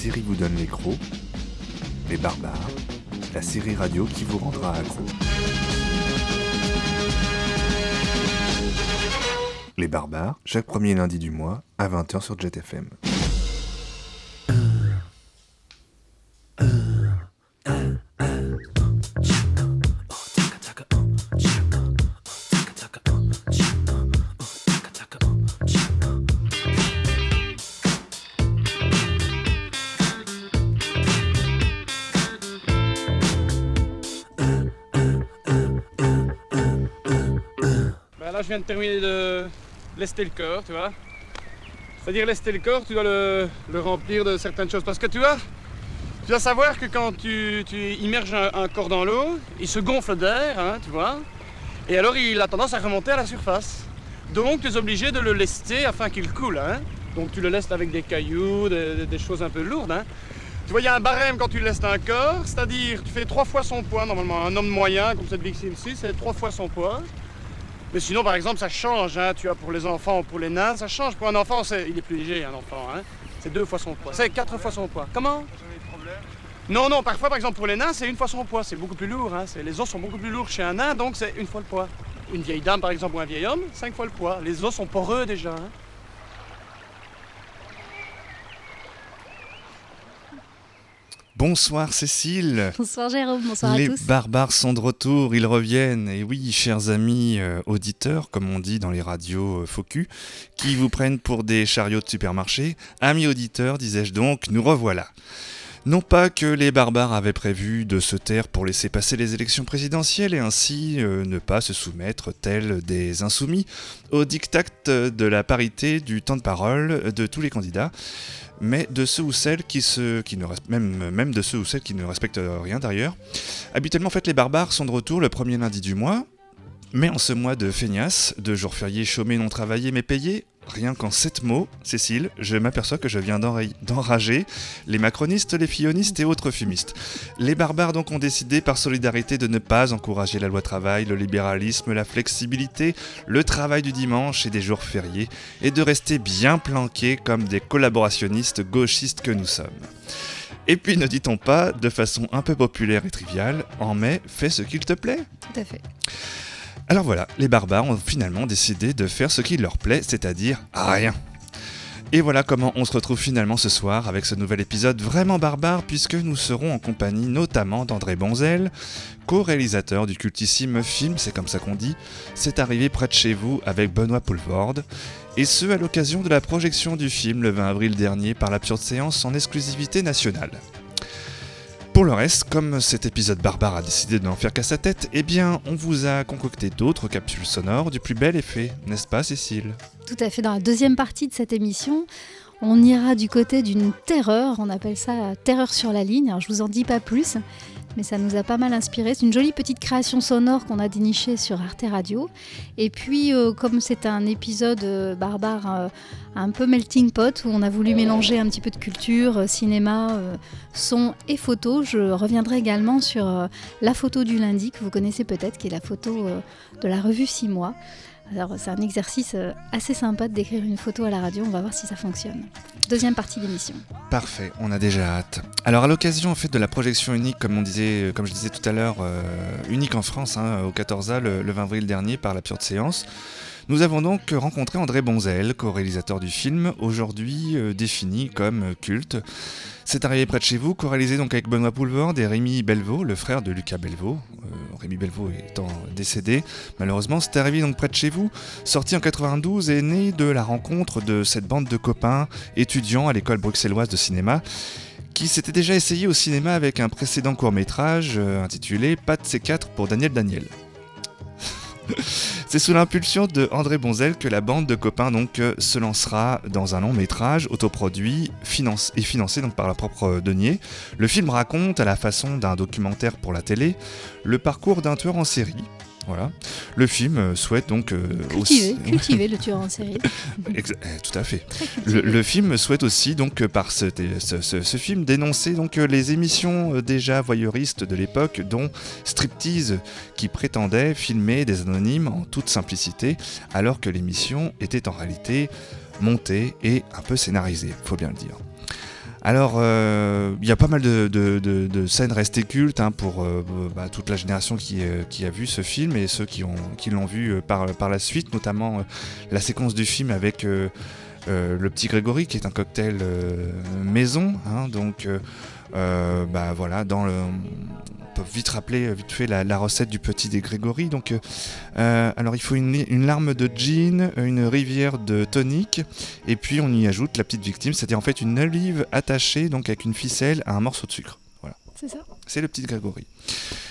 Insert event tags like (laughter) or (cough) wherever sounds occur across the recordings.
série vous donne les crocs. Les barbares, la série radio qui vous rendra accro. Les barbares, chaque premier lundi du mois à 20h sur JetFM. Lester le corps, tu vois. C'est-à-dire lester le corps, tu dois le, remplir de certaines choses. Parce que tu vois, tu dois savoir que quand tu, immerges un, corps dans l'eau, il se gonfle d'air, hein, tu vois. Et alors, il a tendance à remonter à la surface. Donc, tu es obligé de le lester afin qu'il coule. Hein. Donc, tu le lestes avec des cailloux, des, choses un peu lourdes. hein. Tu vois, il y a un barème quand tu lestes un corps, c'est-à-dire tu fais trois fois son poids normalement. Un homme moyen, comme cette victime ci c'est trois fois son poids. Mais sinon, par exemple, ça change. hein, tu vois, pour les enfants ou pour les nains, ça change. Pour un enfant, c'est- il est plus léger, un enfant. hein. C'est deux fois son poids. C'est quatre fois son poids. Comment? Non, non, parfois, par exemple, pour les nains, c'est une fois son poids. C'est beaucoup plus lourd. hein. Les os sont beaucoup plus lourds chez un nain, donc c'est une fois le poids. Une vieille dame, par exemple, ou un vieil homme, cinq fois le poids. Les os sont poreux déjà. hein. Bonsoir Cécile. Bonsoir Jérôme, bonsoir Les à tous. barbares sont de retour, ils reviennent. Et oui, chers amis euh, auditeurs, comme on dit dans les radios euh, focus, qui vous prennent pour des chariots de supermarché, amis auditeurs, disais-je donc, nous revoilà. Non pas que les barbares avaient prévu de se taire pour laisser passer les élections présidentielles et ainsi euh, ne pas se soumettre, tels des insoumis, au diktat de la parité du temps de parole de tous les candidats, mais de ceux ou celles qui se, ne même de ceux ou celles qui ne respectent rien d'ailleurs. Habituellement, en fait, les barbares sont de retour le premier lundi du mois, mais en ce mois de feignasse, de jours fériés chômés non travaillés mais payés, rien qu'en sept mots, Cécile, je m'aperçois que je viens d'enra- d'enrager les macronistes, les fillonistes et autres fumistes. Les barbares donc ont décidé par solidarité de ne pas encourager la loi travail, le libéralisme, la flexibilité, le travail du dimanche et des jours fériés, et de rester bien planqués comme des collaborationnistes gauchistes que nous sommes. Et puis ne dit-on pas, de façon un peu populaire et triviale, en mai, fais ce qu'il te plaît Tout à fait. Alors voilà, les barbares ont finalement décidé de faire ce qui leur plaît, c'est-à-dire rien. Et voilà comment on se retrouve finalement ce soir avec ce nouvel épisode vraiment barbare puisque nous serons en compagnie notamment d'André Bonzel, co-réalisateur du cultissime film, c'est comme ça qu'on dit, C'est arrivé près de chez vous avec Benoît Poulvorde, et ce à l'occasion de la projection du film le 20 avril dernier par l'absurde séance en exclusivité nationale. Pour le reste, comme cet épisode barbare a décidé de n'en faire qu'à sa tête, eh bien, on vous a concocté d'autres capsules sonores du plus bel effet, n'est-ce pas, Cécile? Tout à fait. Dans la deuxième partie de cette émission, on ira du côté d'une terreur. On appelle ça terreur sur la ligne. Alors, je vous en dis pas plus, mais ça nous a pas mal inspiré. C'est une jolie petite création sonore qu'on a dénichée sur Arte Radio. Et puis, euh, comme c'est un épisode euh, barbare euh, un peu melting pot où on a voulu mélanger un petit peu de culture, euh, cinéma, euh, son et photo, je reviendrai également sur euh, la photo du lundi que vous connaissez peut-être, qui est la photo de la revue 6 mois. Alors c'est un exercice assez sympa de décrire une photo à la radio, on va voir si ça fonctionne. Deuxième partie d'émission. Parfait, on a déjà hâte. Alors à l'occasion fait de la projection unique, comme on disait, comme je disais tout à l'heure, unique en France, hein, au 14A le, le 20 avril dernier par l'absurde séance, nous avons donc rencontré André Bonzel, co-réalisateur du film, aujourd'hui euh, défini comme culte. C'est arrivé près de chez vous, co-réalisé donc avec Benoît Poulvord et Rémi Belvaux, le frère de Lucas Belvaux. Euh, Rémi Belvaux étant décédé, malheureusement, c'est arrivé donc près de chez vous, sorti en 92 et né de la rencontre de cette bande de copains étudiants à l'école bruxelloise de cinéma qui s'était déjà essayé au cinéma avec un précédent court-métrage euh, intitulé de C4 pour Daniel Daniel. C'est sous l'impulsion de André Bonzel que la bande de copains donc euh, se lancera dans un long métrage autoproduit et financé par leur propre euh, denier. Le film raconte, à la façon d'un documentaire pour la télé, le parcours d'un tueur en série. Voilà. Le film euh, souhaite donc euh, Cultiver, aussi- cultiver le tueur en (laughs) série. Eh, tout à fait. Le, film souhaite aussi donc euh, par ce, ce- ce- ce film dénoncer donc les émissions déjà voyeuristes de l'époque, dont Striptease, qui prétendait filmer des anonymes en toute simplicité, alors que l'émission était en réalité montée et un peu scénarisée, faut bien le dire. Alors, euh, il y a pas mal de, scènes restées cultes hein, pour euh, bah, toute la génération qui, a vu ce film et ceux qui, l'ont vu par, la suite, notamment la séquence du film avec le petit Grégory qui est un cocktail maison. Hein, donc, bah, voilà, dans le, vite rappeler euh, vite fait la, recette du petit des Grégory. Donc, euh, euh, alors il faut une, larme de gin, une rivière de tonique, et puis on y ajoute la petite victime, c'est-à-dire en fait une olive attachée donc avec une ficelle à un morceau de sucre. C'est ça. C'est le petit Grégory.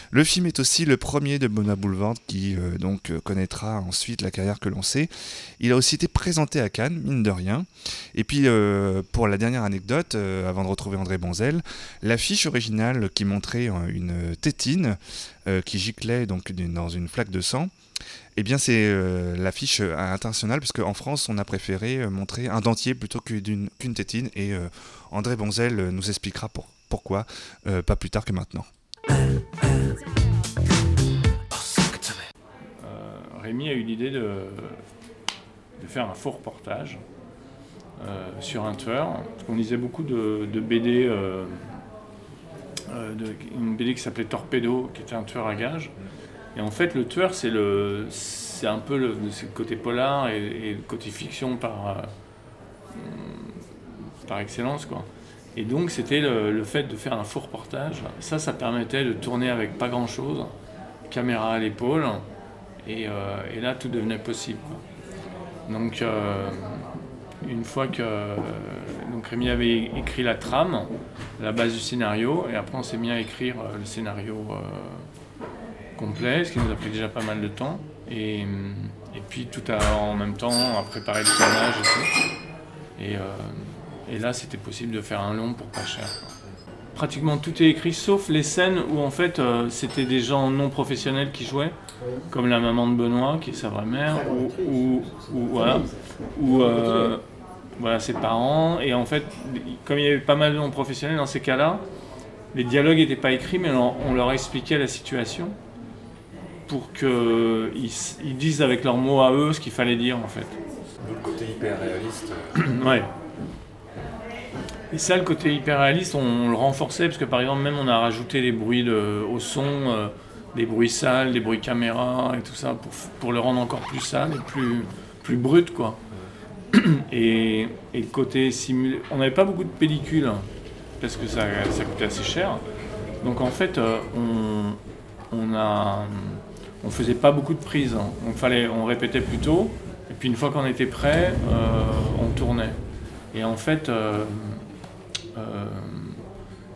Le film est aussi le premier de Benoît Boulevard qui euh, donc euh, connaîtra ensuite la carrière que l'on sait. Il a aussi été présenté à Cannes, mine de rien. Et puis euh, pour la dernière anecdote, avant de retrouver André Bonzel, l'affiche originale qui montrait une tétine qui giclait dans une flaque de sang. Eh bien, c'est l'affiche internationale, parce qu'en France, on a préféré montrer un dentier plutôt qu'une tétine, et André Bonzel nous expliquera pourquoi, pas plus tard que maintenant. Rémi a eu l'idée de, faire un faux reportage euh, sur un tueur. Qu'on lisait beaucoup de, BD, euh, euh, une BD qui s'appelait Torpedo, qui était un tueur à gages. Et en fait, le tueur, c'est le, c'est un peu le, côté polar et, le côté fiction par, par excellence, quoi. Et donc, c'était le, fait de faire un faux reportage. Ça, ça permettait de tourner avec pas grand-chose, caméra à l'épaule, euh, et, là, tout devenait possible. Donc, euh, une fois que donc Rémi avait écrit la trame, la base du scénario, et après on s'est mis à écrire euh, le scénario complet, ce qui nous a pris déjà pas mal de temps. Et, puis tout en même temps à préparer le tournage et tout. Et là c'était possible de faire un long pour pas cher pratiquement tout est écrit sauf les scènes où en fait euh, c'était des gens non professionnels qui jouaient, comme la maman de Benoît qui est sa vraie mère, ou, voilà, ou euh, voilà ses parents. Et en fait, comme il y avait pas mal de non professionnels dans ces cas-là, les dialogues n'étaient pas écrits, mais on, leur expliquait la situation pour qu'ils ils disent avec leurs mots à eux ce qu'il fallait dire en fait. Le côté hyper réaliste. ouais. Et ça, le côté hyper réaliste, on, le renforçait parce que par exemple, même on a rajouté des bruits au son, euh, des bruits sales, des bruits caméra et tout ça pour, pour le rendre encore plus sale et plus, plus brut quoi. (clears throat) Et, et le côté simulé, on n'avait pas beaucoup de pellicules hein, parce que ça, ça coûtait assez cher. Donc en fait, euh, on, on a, on faisait pas beaucoup de prises. Hein. Fallait, on répétait plutôt. Et puis une fois qu'on était prêt, euh, on tournait. Et en fait,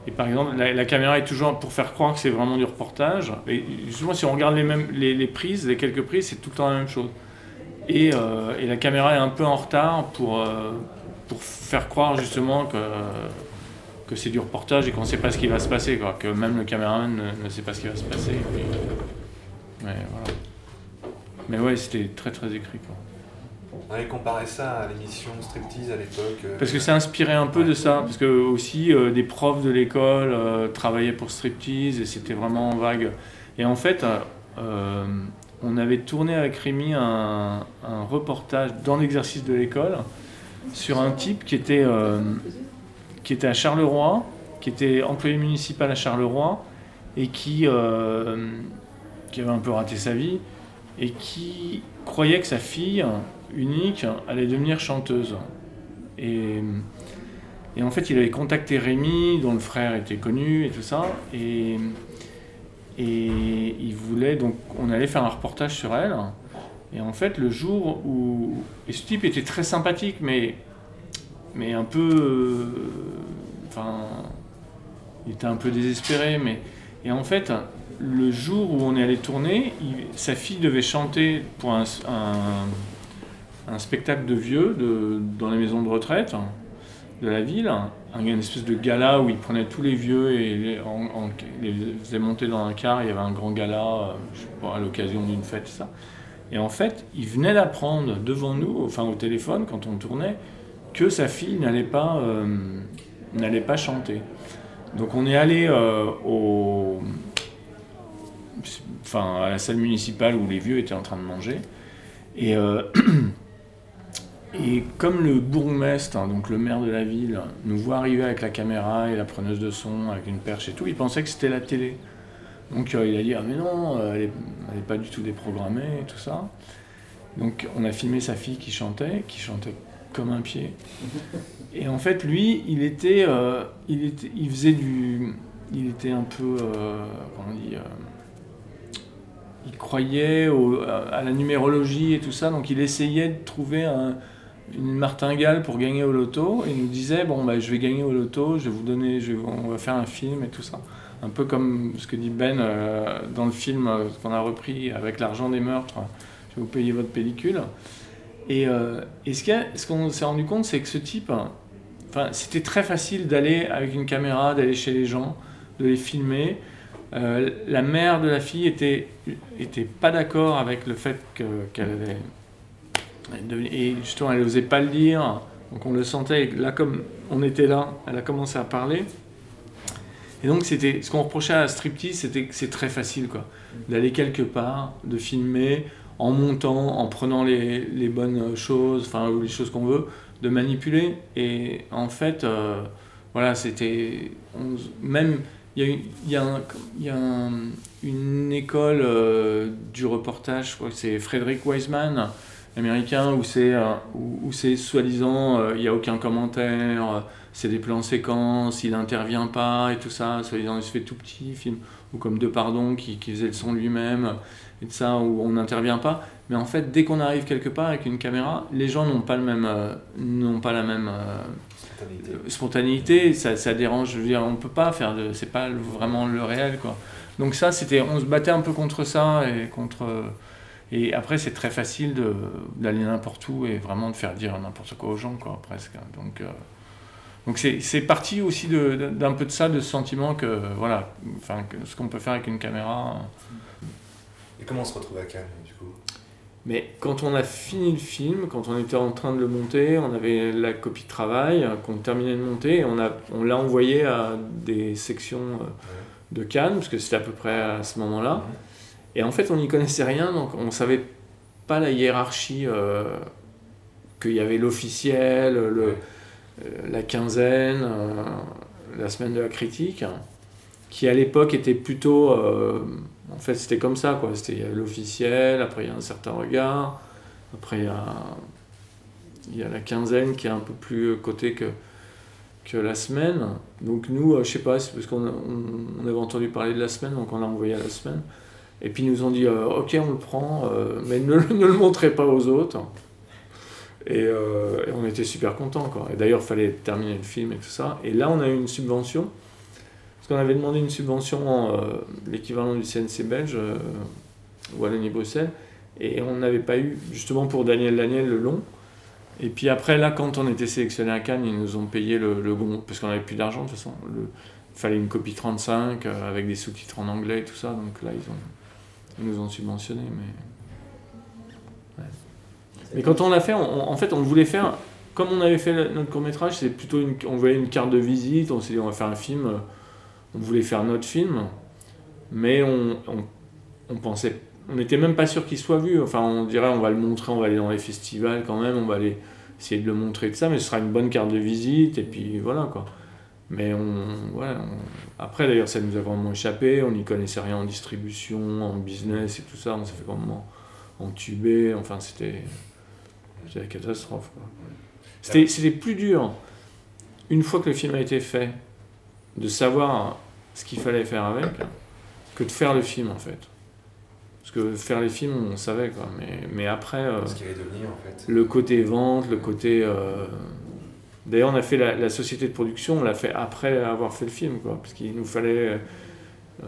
et par exemple, la, caméra est toujours pour faire croire que c'est vraiment du reportage. Et justement, si on regarde les, mêmes, les, prises, les quelques prises, c'est tout le temps la même chose. Et, euh, et, la caméra est un peu en retard pour, euh, pour faire croire justement que, que c'est du reportage et qu'on ne sait pas ce qui va se passer, que même le caméraman ne, ne sait pas ce qui va se passer. mais, voilà. mais ouais, c'était très très écrit. On avait comparé ça à l'émission Striptease à l'époque. Euh, parce que c'est inspiré un peu de ça, parce que aussi euh, des profs de l'école euh, travaillaient pour Striptease et c'était vraiment vague. Et en fait, on avait tourné avec Rémi un, reportage dans l'exercice de l'école sur un type qui était, qui était à Charleroi, qui était employé municipal à Charleroi et qui, qui avait un peu raté sa vie et qui croyait que sa fille unique allait devenir chanteuse. Et, et, en fait, il avait contacté Rémi, dont le frère était connu et tout ça, et, et il voulait donc, on allait faire un reportage sur elle. Et en fait, le jour où. Et ce type était très sympathique, mais, un peu. enfin. Il était un peu désespéré, mais. Et en fait, le jour où on est allé tourner, sa fille devait chanter pour un spectacle de vieux dans les maisons de retraite de la ville, un, une espèce de gala où il prenait tous les vieux et les, les faisait monter dans un car, il y avait un grand gala euh, à l'occasion d'une fête, ça. Et en fait, il venait d'apprendre devant nous, enfin au téléphone, quand on tournait, que sa fille n'allait pas, euh, pas chanter. Donc on est allé euh, au, enfin, à la salle municipale où les vieux étaient en train de manger. Et (clears throat) Et comme le bourgmestre, hein, donc le maire de la ville, nous voit arriver avec la caméra et la preneuse de son, avec une perche et tout, il pensait que c'était la télé. Donc euh, il a dit Ah, mais non, euh, elle n'est pas du tout déprogrammée et tout ça. Donc on a filmé sa fille qui chantait, qui chantait comme un pied. Et en fait, lui, il était, euh, il faisait du, il était un peu, comment on dit, il croyait à la numérologie et tout ça, donc il essayait de trouver une martingale pour gagner au loto et nous disait bon bah, je vais gagner au loto, je vais vous donner, je on va faire un film et tout ça. Un peu comme ce que dit Ben euh, dans le film euh, qu'on a repris avec l'argent des meurtres, je vais vous payer votre pellicule. Et, euh, ce qu'on s'est rendu compte, c'est que ce type, enfin, c'était très facile d'aller avec une caméra, d'aller chez les gens, de les filmer. La mère de la fille était, était pas d'accord avec le fait qu'elle avait. Et justement, elle n'osait pas le dire. Donc on le sentait. là, comme on était là, elle a commencé à parler. Et donc, c'était ce qu'on reprochait à Striptease, c'était que c'est très facile, quoi. D'aller quelque part, de filmer en montant, en prenant les, les bonnes choses, enfin, les choses qu'on veut, de manipuler. Et en fait, euh, voilà, c'était. Même il y a, y a, une école euh, du reportage, je crois que c'est Frédéric Wiseman, américain, où c'est euh, où, c'est soi-disant, euh, il n'y a aucun commentaire, c'est des plans séquences, il n'intervient pas et tout ça, soi-disant il se fait tout petit, film, ou comme De Pardon qui, qui faisait le son lui-même, et de ça, où on n'intervient pas. Mais en fait, dès qu'on arrive quelque part avec une caméra, les gens n'ont pas, le même, n'ont pas la même spontanéité, ça, ça, dérange. Je veux dire, on peut pas faire de. C'est pas vraiment le réel, quoi. Donc, ça, c'était. On se battait un peu contre ça et contre. Et après, c'est très facile d'aller n'importe où et vraiment de faire dire n'importe quoi aux gens, quoi, presque. Donc. Euh, donc c'est parti aussi d'un peu de ça, de ce sentiment que, voilà, enfin, ce qu'on peut faire avec une caméra. Et comment on se retrouve à Cannes, du coup? Mais quand on a fini le film, quand on était en train de le monter, on avait la copie de travail qu'on terminait de monter et on, a, on l'a envoyé à des sections euh, de Cannes, parce que c'était à peu près à ce moment-là. Et en fait, on n'y connaissait rien, donc on ne savait pas la hiérarchie, euh, qu'il y avait l'officiel, le, euh, la quinzaine, la semaine de la critique, qui à l'époque était plutôt en fait, c'était comme ça, quoi. C'était l'officiel, après il y a un certain regard, après il y a, il y a la quinzaine qui est un peu plus côté que, que la semaine. Donc nous, euh, je sais pas, c'est parce qu'on on, avait entendu parler de la semaine, donc on l'a envoyé à la semaine. Et puis ils nous ont dit, euh, ok, on le prend, euh, mais ne, le (laughs) montrez pas aux autres. Et, et on était super contents, quoi. Et d'ailleurs, il fallait terminer le film et tout ça. Et là, on a eu une subvention parce qu'on avait demandé une subvention, euh, l'équivalent du CNC belge, euh, Wallonie-Bruxelles, et on n'avait pas eu, justement pour Daniel Daniel, le long. Et puis après, là, quand on était sélectionné à Cannes, ils nous ont payé le, le parce qu'on n'avait plus d'argent de toute façon. il fallait une copie 35 euh, avec des sous-titres en anglais et tout ça, donc là, ils, ont, ils nous ont subventionné. Mais, mais quand on l'a fait, en fait, on voulait faire, comme on avait fait notre court-métrage, c'est plutôt on voyait une carte de visite, on s'est dit, on va faire un film on voulait faire notre film, mais on, on, pensait, on n'était même pas sûr qu'il soit vu. Enfin, on dirait, on va le montrer, on va aller dans les festivals quand même, on va aller essayer de le montrer de ça, mais ce sera une bonne carte de visite, et puis voilà quoi. Mais on, après d'ailleurs, ça nous a vraiment échappé, on n'y connaissait rien en distribution, en business et tout ça, on s'est fait vraiment entuber, enfin c'était la catastrophe. C'était plus dur, une fois que le film a été fait, de savoir ce qu'il fallait faire avec que de faire le film en fait. Parce que faire les films, on savait quoi, mais, mais après. Euh, ce qu'il allait devenir en fait. Le côté vente, le côté. Euh, d'ailleurs, on a fait la, société de production, on l'a fait après avoir fait le film quoi, parce qu'il nous fallait euh,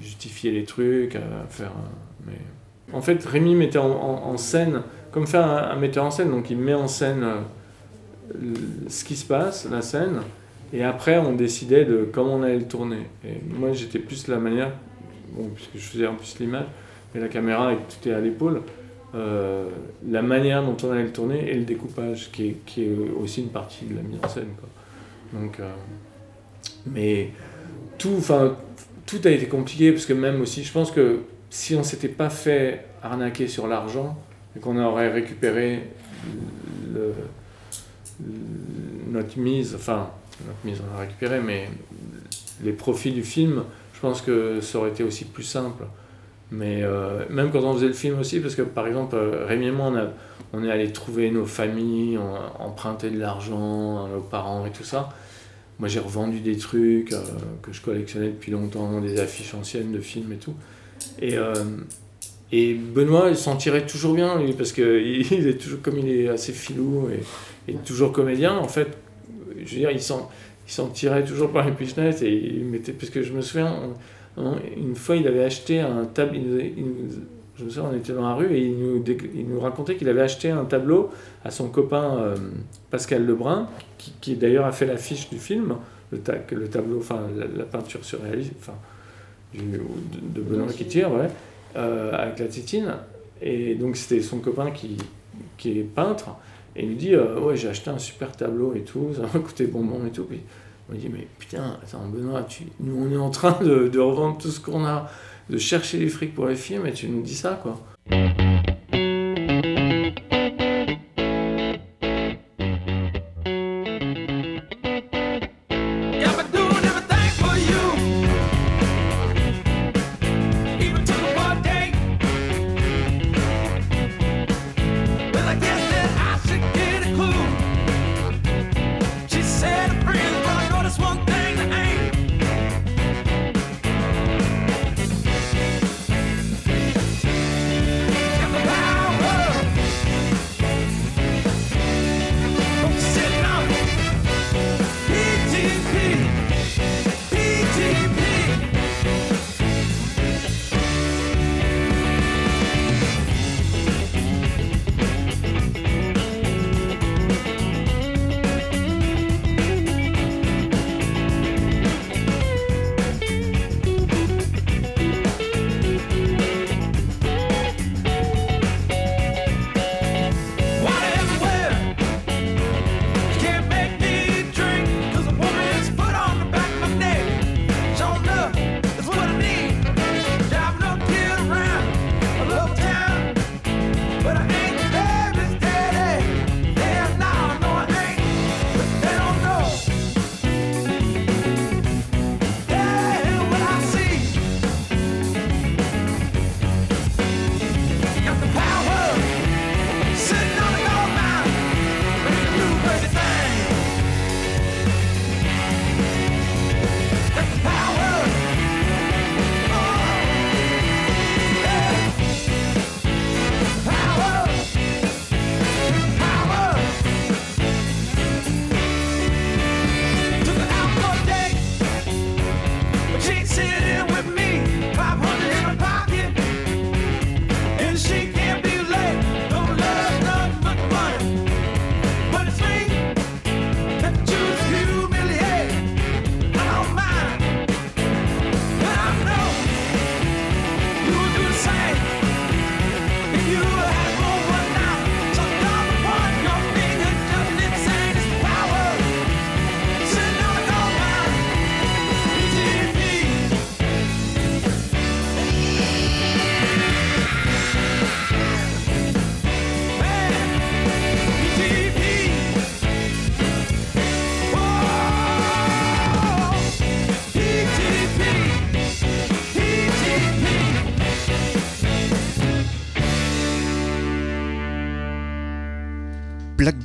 justifier les trucs, faire. Mais... En fait, Rémi mettait en, scène, comme faire un, metteur en scène, donc il met en scène ce qui se passe, la scène, et après, on décidait de comment on allait le tourner. Et moi, j'étais plus la manière, bon, puisque je faisais en plus l'image, mais la caméra, est à l'épaule, euh, la manière dont on allait le tourner et le découpage, qui est, qui est aussi une partie de la mise en scène. Quoi. Donc, euh, mais tout, tout a été compliqué, parce que même aussi, je pense que si on s'était pas fait arnaquer sur l'argent, et qu'on aurait récupéré notre mise, enfin, notre mise on a récupéré, mais les profits du film, je pense que ça aurait été aussi plus simple. Mais euh, même quand on faisait le film aussi, parce que par exemple, euh, Rémi et moi, on, a- on est allé trouver nos familles, on a emprunté de l'argent à nos parents et tout ça. Moi, j'ai revendu des trucs euh, que je collectionnais depuis longtemps, des affiches anciennes de films et tout. Et, et Benoît, il s'en tirait toujours bien, lui, parce que (laughs) il il est toujours, comme il est assez filou et, et toujours comédien, en fait, je veux dire, il s'en, tirait toujours par les pichenettes et il mettait, parce que je me souviens, une fois, il avait acheté un tableau, je me souviens, on était dans la rue et il nous, il nous racontait qu'il avait acheté un tableau à son copain euh, Pascal Lebrun, qui, qui d'ailleurs a fait l'affiche du film, le, ta- le tableau, enfin la, la peinture surréaliste, enfin, du, de, de Benoît qui tire, ouais, euh, avec la tétine. Et donc c'était son copain qui, qui est peintre. Et il nous dit euh, Ouais, j'ai acheté un super tableau et tout, ça m'a coûté bonbon et tout. Puis on dit Mais putain, attends, Benoît, tu, nous on est en train de, de revendre tout ce qu'on a, de chercher les frics pour les films, et tu nous dis ça, quoi.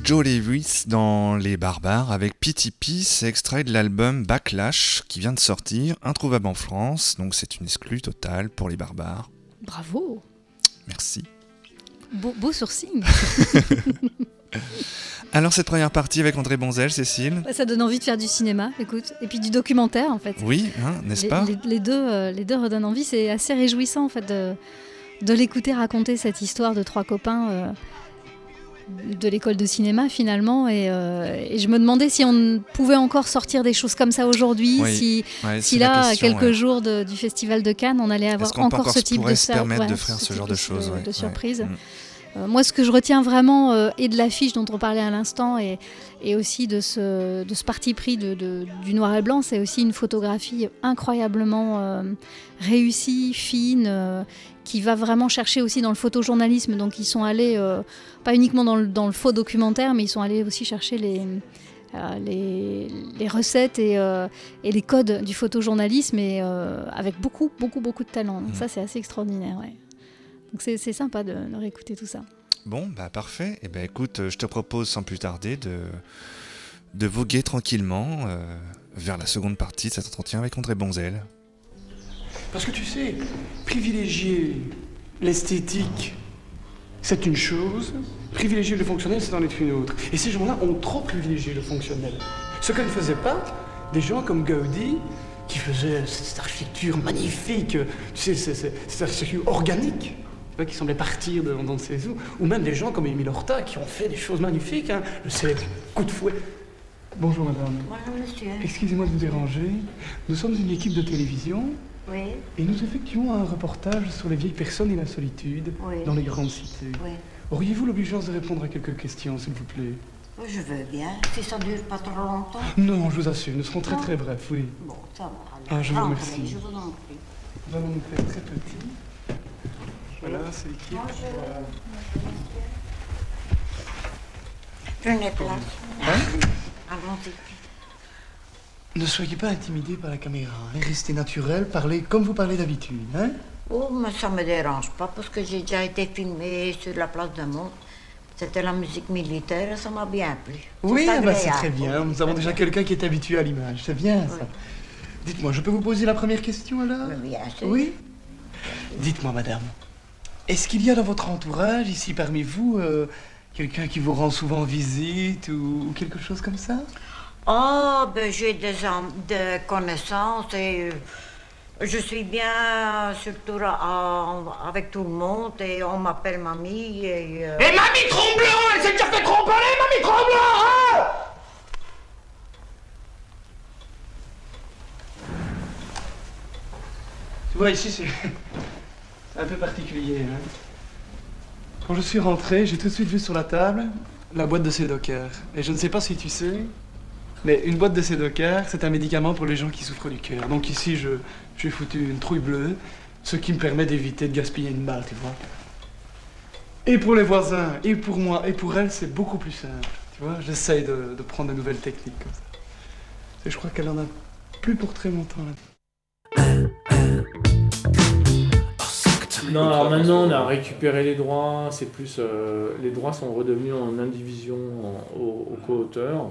Joe Lewis dans Les Barbares avec Pity Peace, extrait de l'album Backlash qui vient de sortir, introuvable en France, donc c'est une exclue totale pour Les Barbares. Bravo Merci. Beau, beau sourcing (laughs) Alors cette première partie avec André Bonzel, Cécile? Ça donne envie de faire du cinéma, écoute. Et puis du documentaire, en fait. Oui, hein, n'est-ce pas? les- les deux, euh, les deux redonnent envie. C'est assez réjouissant, en fait, de, de l'écouter raconter cette histoire de trois copains euh, de l'école de cinéma, finalement. Et, euh, et je me demandais si on pouvait encore sortir des choses comme ça aujourd'hui, Oui, si, Ouais, si là, à quelques ouais. jours de- du Festival de Cannes, on allait avoir encore, encore ce type de se permettre ouais, de faire ce genre de choses, de surprise. Mm. Euh, moi, ce que je retiens vraiment, euh, et de l'affiche dont on parlait à l'instant, et, et aussi de ce, de ce parti pris du noir et blanc, c'est aussi une photographie incroyablement euh, réussie, fine, qui va vraiment chercher aussi dans le photojournalisme. Donc, ils sont allés, euh, pas uniquement dans le, dans le faux documentaire, mais ils sont allés aussi chercher les, euh, les, les recettes et, euh, et les codes du photojournalisme, et avec beaucoup, beaucoup, beaucoup de talent. Donc, Mhm. ça, c'est assez extraordinaire. Ouais. Donc, c'est sympa de, de réécouter tout ça. Bon, bah parfait. Et ben écoute, je te propose sans plus tarder de, de voguer tranquillement vers la seconde partie de cet entretien avec André Bonzel. Parce que tu sais, privilégier l'esthétique, c'est une chose. Privilégier le fonctionnel, c'est en est une autre. Et ces gens-là ont trop privilégié le fonctionnel. Ce que ne faisaient pas des gens comme Gaudi, qui faisaient cette architecture magnifique, tu sais, cette architecture organique, qui semblait partir de, dans ses eaux, ou même des gens comme Émile Horta, qui ont fait des choses magnifiques, hein, le célèbre coup de fouet. Bonjour madame. Bonjour monsieur. Excusez-moi de vous déranger. Nous sommes une équipe de télévision Oui, et nous effectuons un reportage sur les vieilles personnes et la solitude Oui. dans les grandes cités. oui. Auriez-vous l'obligeance de répondre à quelques questions, s'il vous plaît? Je veux bien, si ça dure pas trop longtemps. Non, je vous assure, nous serons très très brefs, oui. Bon, ça va. Ah, je vous Entrez, remercie. Je vous en prie. Nous allons nous faire très petits. Voilà, c'est l'équipe. Prenez place. Hein? Allons-y. Ne soyez pas intimidés par la caméra, hein. restez naturel, parlez comme vous parlez d'habitude. Hein Oh, mais ça me dérange pas parce que j'ai déjà été filmée sur la place de Mont. C'était la musique militaire et ça m'a bien plu. oui, ah bah, c'est très bien. Nous avons déjà quelqu'un qui est habitué à l'image. C'est bien ça. Oui. Dites-moi, je peux vous poser la première question alors? Mais Bien sûr. Oui? Dites-moi, madame, est-ce qu'il y a dans votre entourage, ici parmi vous, euh, quelqu'un qui vous rend souvent visite ou, ou quelque chose comme ça? Oh, ben j'ai des connaissances et euh, je suis bien surtout à- avec tout le monde et on m'appelle mamie et... euh, Et Mamie Tromblon Elle s'est déjà fait tromper, Mamie Tromblon hein Tu vois, ici, c'est (laughs) c'est un peu particulier. hein. Quand je suis rentré, j'ai tout de suite vu sur la table la boîte de Sédocker. Et je ne sais pas si tu sais, mais une boîte de Sédocker, c'est un médicament pour les gens qui souffrent du cœur. Donc ici, je, j'ai foutu une trouille bleue, ce qui me permet d'éviter de gaspiller une balle, tu vois. Et pour les voisins, et pour moi, et pour elle, c'est beaucoup plus simple. Tu vois, j'essaye de, de prendre de nouvelles techniques comme ça. Et je crois qu'elle en a plus pour très longtemps là. Non, alors maintenant on a récupéré les droits, c'est plus. euh, les droits sont redevenus en indivision en- au, au co-auteur.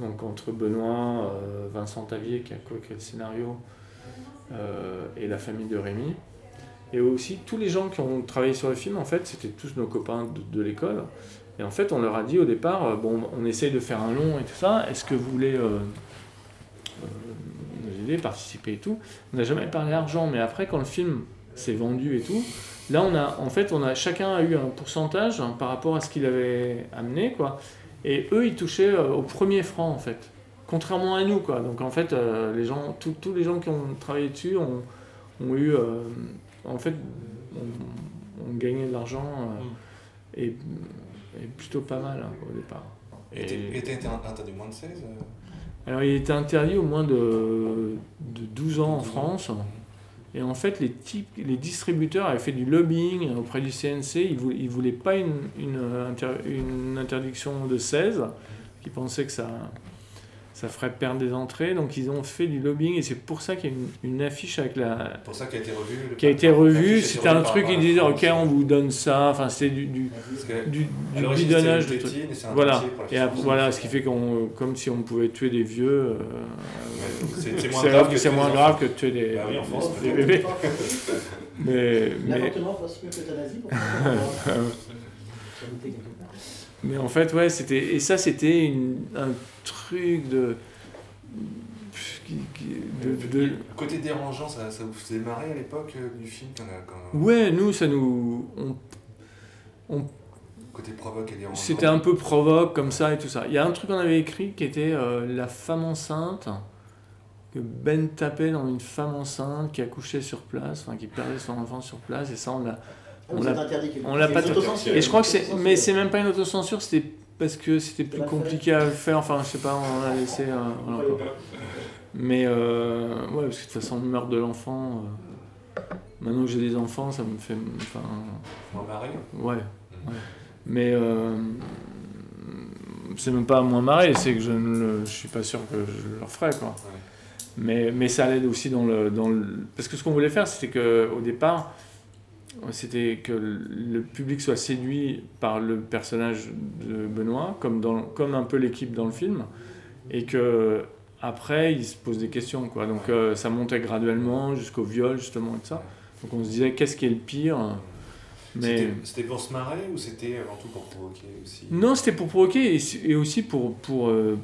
Donc entre Benoît, euh, Vincent Tavier qui a co-écrit le scénario euh, et la famille de Rémi. Et aussi tous les gens qui ont travaillé sur le film, en fait, c'était tous nos copains de, l'école. Et en fait, on leur a dit au départ, euh, bon, on essaye de faire un long et tout ça, est-ce que vous voulez nous aider, participer et tout? On n'a jamais parlé d'argent, mais après, quand le film s'est vendu et tout, là, on a, en fait, on a, chacun a eu un pourcentage hein, par rapport à ce qu'il avait amené, quoi. Et eux, ils touchaient euh, au premier franc, en fait. Contrairement à nous, quoi. Donc, en fait, euh, les gens, tous- les gens qui ont travaillé dessus ont, ont eu, euh, en fait, ont, ont gagné de l'argent euh, et, et plutôt pas mal hein, au départ. Et était interdit moins de 16 euh, alors, il était interdit au moins de, de 12 ans en France. Et en fait, les, types, les distributeurs avaient fait du lobbying auprès du CNC. Ils ne voulaient, pas une, une, une interdiction de 16, qui pensaient que ça, ça ferait perdre des entrées. Donc, ils ont fait du lobbying et c'est pour ça qu'il y a une, une affiche avec la, pour ça qui a été revu. le- qui a été revue. C'était revue un truc, disaient France. Ok, on vous donne ça. Enfin, c'était du, du, du, du bidonnage de trucs. c'est Voilà. Et voilà, ce qui fait qu'on, comme si on pouvait tuer des vieux. euh, C'est c'est moins c'est grave que c'est tuer moins des grave que de tuer des, Bah oui, en France, des peut-être. bébés. (laughs) mais, mais, L'avortement passe mieux que l'euthanasie (laughs) mais en fait, ouais, c'était. Et ça, c'était une- un truc de. qui- qui- de- de- Le côté dérangeant, ça, ça vous faisait marrer à l'époque euh, du film quand, quand- Ouais, nous, ça nous. on- on Côté provoque et dérangeant. C'était un peu provoque comme ça et tout ça. Il y a un truc qu'on avait écrit qui était euh, la femme enceinte, que Ben tapait dans une femme enceinte qui accouchait sur place, enfin qui perdait son enfant sur place, et ça on l'a On vous l'a- êtes interdit quelque on l'a pas. Et je crois que c'est, mais c'est même pas une autocensure, c'était parce que c'était plus compliqué à faire. Enfin, je sais pas, on a laissé. euh. Mais euh, ouais, parce que de toute façon, le meurtre de l'enfant. euh, maintenant que j'ai des enfants, ça me fait. Enfin, Moins marré ouais, ouais. Mais euh, c'est même pas à moins marrer, c'est que je ne le- je suis pas sûr que je le referai quoi. Ouais. Mais, mais ça l'aide aussi dans le, dans le. Parce que ce qu'on voulait faire, c'était qu'au départ, c'était que le public soit séduit par le personnage de Benoît, comme, dans, comme un peu l'équipe dans le film, et que après, il se pose des questions. Quoi. Donc euh, ça montait graduellement jusqu'au viol, justement, et tout ça. Donc on se disait, qu'est-ce qui est le pire? Mais... C'était- pour se marrer ou c'était avant tout pour provoquer aussi? Non, c'était pour provoquer et, et aussi pour, pour, euh,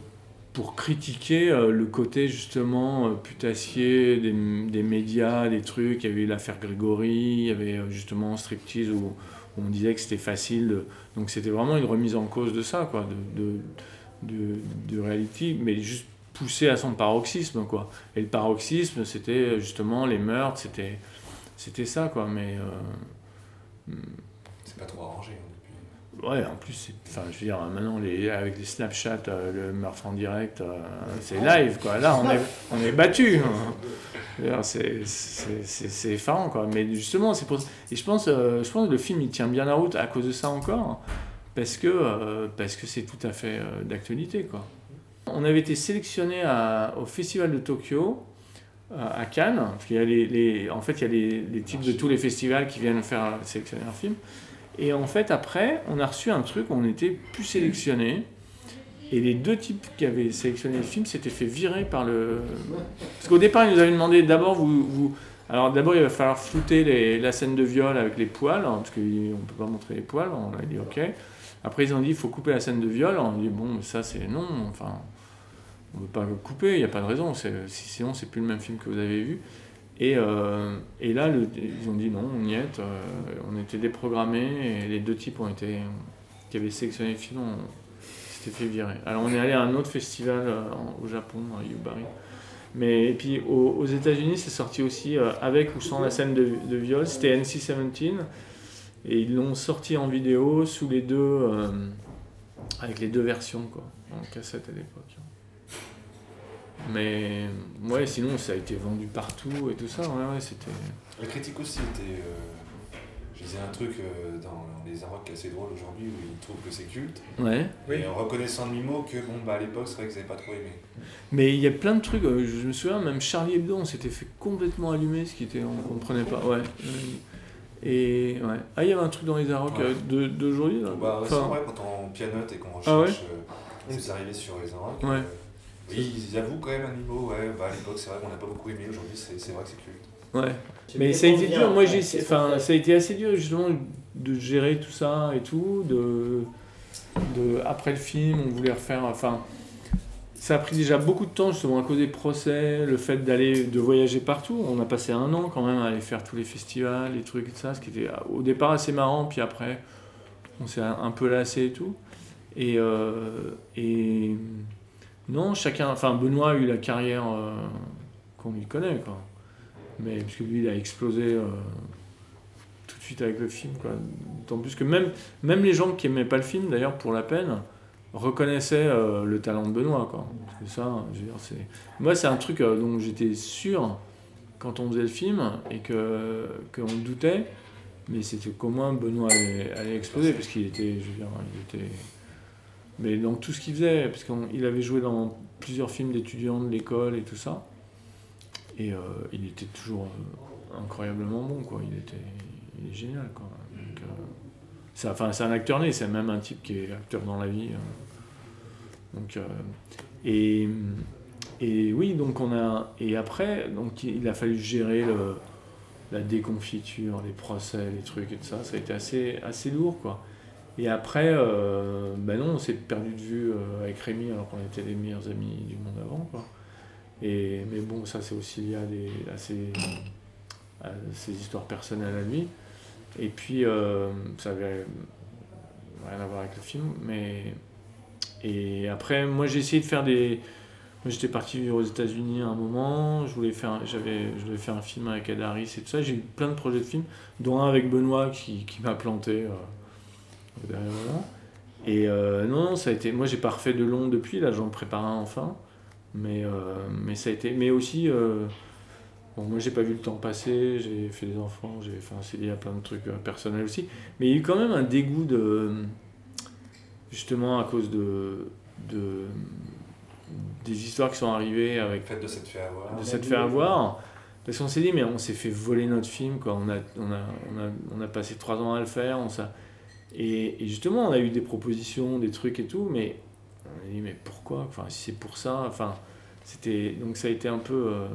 pour critiquer euh, le côté justement euh, putassier des, des médias, des trucs. Il y avait l'affaire Grégory, il y avait euh, justement Striptease où, on disait que c'était facile. donc c'était vraiment une remise en cause de ça, quoi, de, de, reality, mais juste poussé à son paroxysme, quoi. Et le paroxysme, c'était justement les meurtres, c'était, c'était ça, quoi. Mais euh, C'est pas trop arrangé. Ouais, en plus, enfin, je veux dire, maintenant, les, avec les Snapchat, euh, le meurtre en direct, euh, c'est live, quoi. Là, on est, on est battu. hein. C'est effarant, quoi. Mais justement, c'est pour... Et je pense, euh, je pense que le film, il tient bien la route à cause de ça encore, parce que euh, parce que c'est tout à fait d'actualité, quoi. On avait été sélectionné au Festival de Tokyo, à Cannes, parce qu'il y a les, les- en fait, il y a les, les types de tous les festivals qui viennent faire sélectionner un film. Et en fait, après, on a reçu un truc on n'était plus sélectionné. Et les deux types qui avaient sélectionné le film s'étaient fait virer par le. Parce qu'au départ, ils nous avaient demandé d'abord, vous, vous... Alors d'abord, il va falloir flouter la scène de viol avec les poils, hein, parce qu'on ne peut pas montrer les poils. On a dit OK. Après, ils ont dit il faut couper la scène de viol. On a dit bon, ça, c'est non. Enfin, on ne veut pas le couper, il n'y a pas de raison. Sinon, c'est plus le même film que vous avez vu. Et, euh, et là, ils ont dit non, on y est. euh, on était déprogrammés et les deux types ont été, qui avaient sélectionné le film s'étaient fait virer. Alors on est allé à un autre festival euh, au Japon, à Yubari. Mais et puis aux, États-Unis, c'est sorti aussi avec ou sans la scène de, de viol. C'était NC-17 et ils l'ont sorti en vidéo sous les deux, avec les deux versions quoi, en cassette à l'époque. Mais ouais, sinon ça a été vendu partout et tout ça. Ouais, ouais, c'était. La critique aussi était. euh, je disais un truc euh, dans les Arocs assez drôle aujourd'hui où ils trouvent que c'est culte. Ouais. Et en reconnaissant de mi-mot que bon bah à l'époque c'est vrai qu'ils n'avaient pas trop aimé. Mais il y a plein de trucs. euh, Je me souviens, même Charlie Hebdo, on s'était fait complètement allumer, ce qui était, on comprenait pas. Ouais. Et ouais. Ah, il y avait un truc dans les Arocs Ouais. euh, de- d'aujourd'hui là. Bah, c'est vrai quand on pianote et qu'on Ah ouais recherche, euh, vous arrivez sur les Arocs. Ouais. Oui, ils avouent quand même un niveau, ouais, bah à l'époque c'est vrai qu'on n'a pas beaucoup aimé, aujourd'hui c'est c'est vrai que c'est culte. Ouais. Mais ça a été dur. Moi, ouais, j'ai, enfin, ça a été assez dur justement de gérer tout ça et tout. De, de après le film, on voulait refaire. Enfin, ça a pris déjà beaucoup de temps justement à cause des procès, le fait d'aller, de voyager partout. On a passé un an quand même à aller faire tous les festivals, les trucs et tout ça, ce qui était au départ assez marrant, puis après, on s'est un un peu lassé et tout. Et, euh, et non, chacun. Enfin, Benoît a eu la carrière euh, qu'on lui connaît, quoi. Mais parce que lui, il a explosé euh, tout de suite avec le film, quoi. D'autant plus que même, même les gens qui aimaient pas le film, d'ailleurs, pour la peine, reconnaissaient euh, le talent de Benoît, quoi. Parce que ça, je veux c'est. Moi, c'est un truc dont j'étais sûr quand on faisait le film et que qu'on doutait, mais c'était qu'au moins Benoît allait, allait exploser parce qu'il était, je veux dire, il était. Mais dans tout ce qu'il faisait, parce qu'il avait joué dans plusieurs films d'étudiants de l'école et tout ça. Et euh, il était toujours euh, incroyablement bon, quoi. Il était il est génial, quoi. Euh, c'est, enfin, c'est un acteur né, c'est même un type qui est acteur dans la vie. Donc, et, et oui, donc on a. Et après, donc il a fallu gérer la déconfiture, les procès, les trucs et tout ça. Ça a été assez, assez lourd, quoi. Et après, euh, ben non, on s'est perdu de vue euh, avec Rémi alors qu'on était les meilleurs amis du monde avant, quoi. Et, mais bon, ça c'est aussi lié à, à, ses, à ses histoires personnelles à lui. Et puis, euh, ça avait rien à voir avec le film. Mais, et après, moi j'ai essayé de faire des. Moi, j'étais parti vivre aux États-Unis à un moment. Je voulais faire, j'avais, je devais faire un film avec Ed Harris et tout ça. J'ai eu plein de projets de films, dont un avec Benoît qui, qui m'a planté. Et euh, non, ça a été. Moi, j'ai pas refait de long depuis. Là, j'en prépare un enfin. Mais, euh, mais ça a été. Mais aussi. euh, bon, moi, j'ai pas vu le temps passer. J'ai fait des enfants. J'ai. Enfin, c'est lié à plein de trucs euh, personnels aussi. Mais il y a eu quand même un dégoût de. Justement, à cause de. de des histoires qui sont arrivées avec Le fait de s'être fait avoir. de s'être fait avoir. Parce qu'on s'est dit, mais on s'est fait voler notre film, quoi. On a, on a, on a, on a passé trois ans à le faire. On et, justement, on a eu des propositions, des trucs et tout, mais on a dit, mais pourquoi? Enfin, si c'est pour ça, enfin, c'était. Donc ça a été un peu. euh,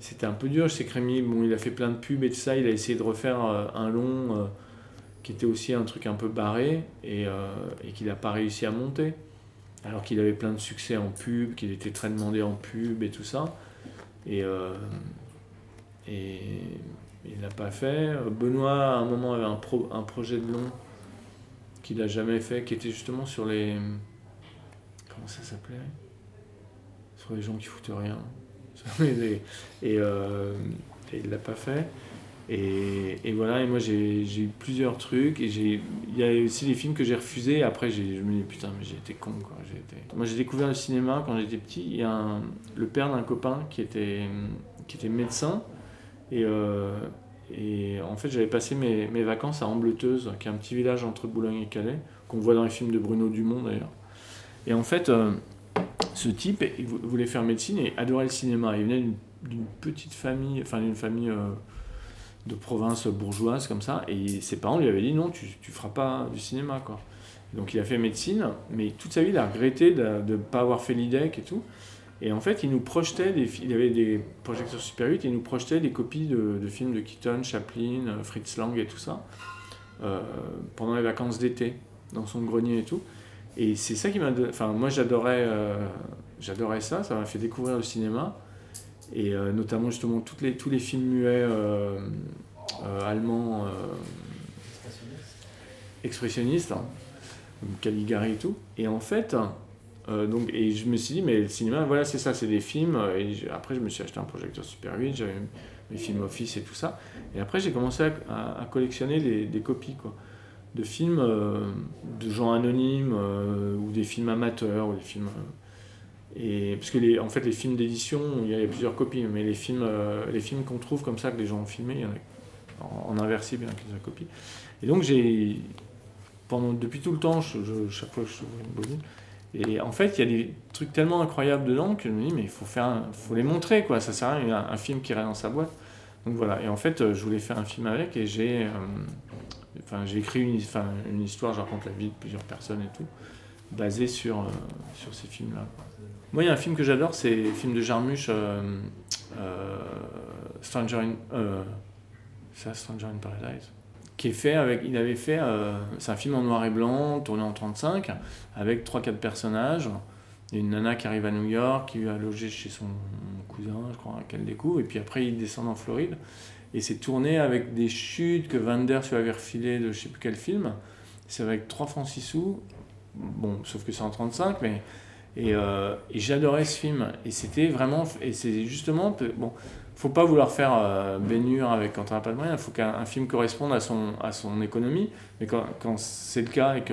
c'était un peu dur. Je sais que Rémi, bon, il a fait plein de pubs et tout ça. Il a essayé de refaire euh, un long euh, qui était aussi un truc un peu barré et, et qu'il n'a pas réussi à monter. Alors qu'il avait plein de succès en pub, qu'il était très demandé en pub et tout ça. Et, et il l'a pas fait. Benoît, à un moment, avait un, pro- un projet de long qu'il n'a jamais fait, qui était justement sur les. Comment ça s'appelait? Sur les gens qui foutent rien. Et, euh, et il l'a pas fait. Et, et voilà, et moi j'ai eu plusieurs trucs. Et il y a aussi des films que j'ai refusés. Après, je me dis putain, mais j'ai été con quoi. Été- Moi j'ai découvert le cinéma quand j'étais petit. Il y a le père d'un copain qui était, qui était médecin. Et, euh, et en fait, j'avais passé mes, mes vacances à Ambleteuse, qui est un petit village entre Boulogne et Calais, qu'on voit dans les films de Bruno Dumont d'ailleurs. Et en fait, euh, ce type voulait faire médecine et adorait le cinéma. Il venait d'une- d'une petite famille, enfin d'une famille euh, de province bourgeoise comme ça, et ses parents lui avaient dit non, tu, tu feras pas du cinéma quoi. Donc il a fait médecine, mais toute sa vie il a regretté de ne pas avoir fait l'IDEC et tout. Et en fait, il nous projetait, des, il avait des projecteurs Super 8, et il nous projetait des copies de, de films de Keaton, Chaplin, euh, Fritz Lang et tout ça, euh, pendant les vacances d'été, dans son grenier et tout. Et c'est ça qui m'a... Enfin, moi j'adorais, euh, j'adorais ça, ça m'a fait découvrir le cinéma, et euh, notamment justement toutes les, tous les films muets allemands, expressionnistes, hein, comme Caligari et tout. Et en fait... Euh, donc, et je me suis dit, mais le cinéma, voilà, c'est ça, c'est des films. euh, Et après, je me suis acheté un projecteur Super 8, j'avais mes films Office et tout ça. Et après, j'ai commencé à, collectionner des, des copies, quoi. De films euh, de gens anonymes, ou des films amateurs, ou des films. et, parce que, les, en fait, les films d'édition, il y a plusieurs copies, mais les films, les films qu'on trouve comme ça, que les gens ont filmés, il y en a en, en inversible, il y en copies. Et donc, j'ai. Pendant, depuis tout le temps, chaque fois que je trouve une bobine, et en fait, il y a des trucs tellement incroyables dedans que je me dis, mais il faut, un- faut les montrer, quoi. Ça sert à rien, a un, film qui reste dans sa boîte. Donc voilà, et en fait, euh, je voulais faire un film avec et j'ai euh, j'ai écrit une, enfin, une histoire, je raconte la vie de plusieurs personnes et tout, basée sur, euh, sur ces films-là. Moi, il y a un film que j'adore, c'est le film de Jarmusch, euh, Stranger ça, Stranger in Paradise? Qui est fait avec, il avait fait, euh, c'est un film en noir et blanc, tourné en 35, avec 3-4 personnages. A une nana qui arrive à New York, qui va loger chez son cousin, je crois, qu'elle découvre, et puis après ils descendent en Floride. Et c'est tourné avec des chutes que Van Der lui avait refilé de je sais plus quel film. C'est avec 3 francs 6 sous, bon, sauf que c'est en 35, mais. Et, euh, et j'adorais ce film. Et c'était vraiment. Et c'est justement. Bon, faut pas vouloir faire euh, avec quand on n'a pas de moyens. Il faut qu'un un film corresponde à son, à son économie. Mais quand, quand c'est le cas et que,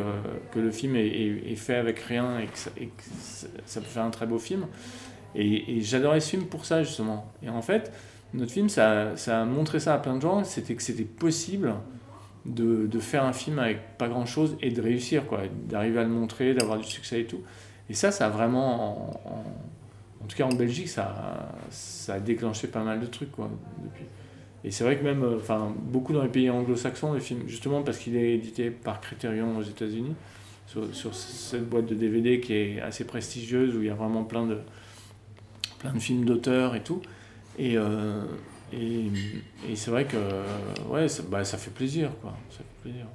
que le film est, est- fait avec rien et que, ça, peut faire un très beau film. Et, et j'adorais ce film pour ça, justement. Et en fait, notre film, ça, ça a montré ça à plein de gens. C'était que c'était possible de, de faire un film avec pas grand chose et de réussir, quoi. D'arriver à le montrer, d'avoir du succès et tout. Et ça, ça a vraiment. En, en- en tout cas, en Belgique, ça, ça a déclenché pas mal de trucs, quoi. Et c'est vrai que même, euh, enfin, beaucoup dans les pays anglo-saxons, les films, justement parce qu'il est édité par Criterion aux États-Unis, sur, cette boîte de DVD qui est assez prestigieuse, où il y a vraiment plein de, plein de films d'auteurs et tout. Et, euh, et, c'est vrai que, ouais, bah, ça fait plaisir, quoi. Ça fait plaisir.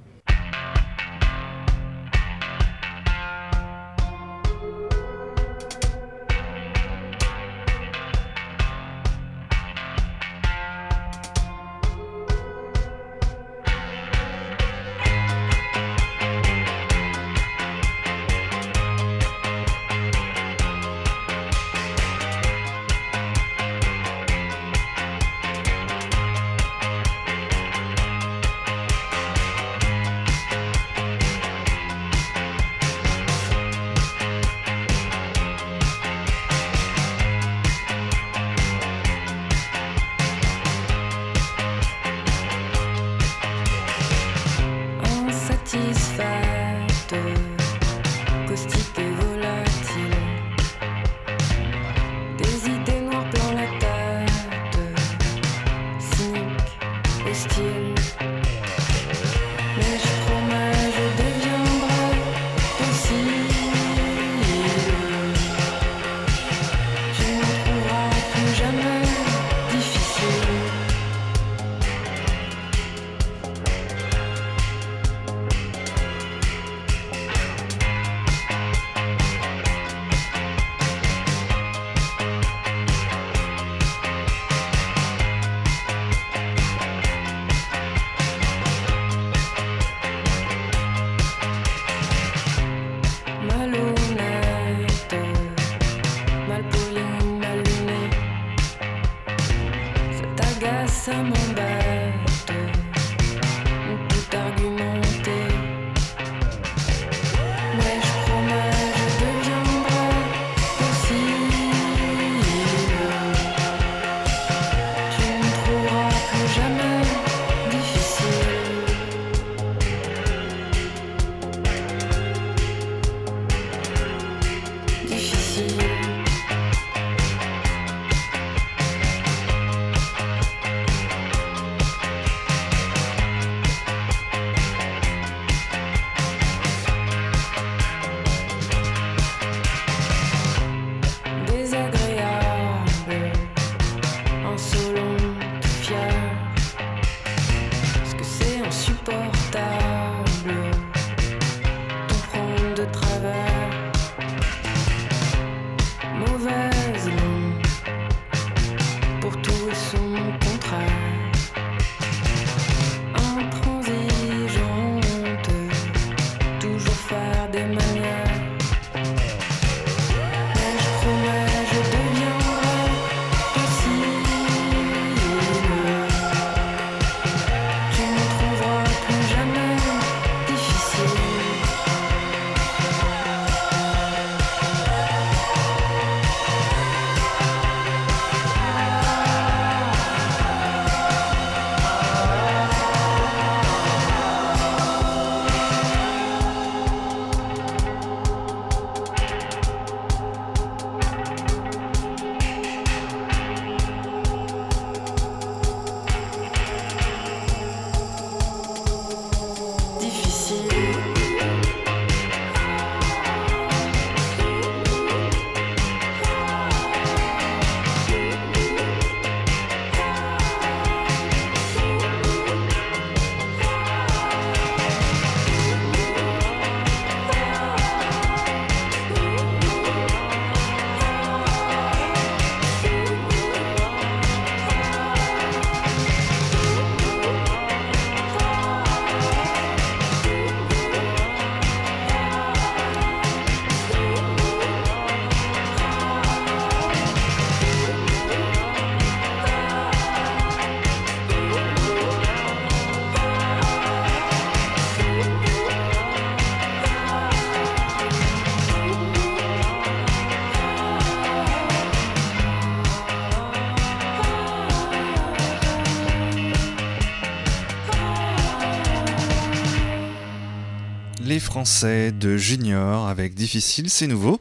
Français de Junior avec Difficile, c'est nouveau.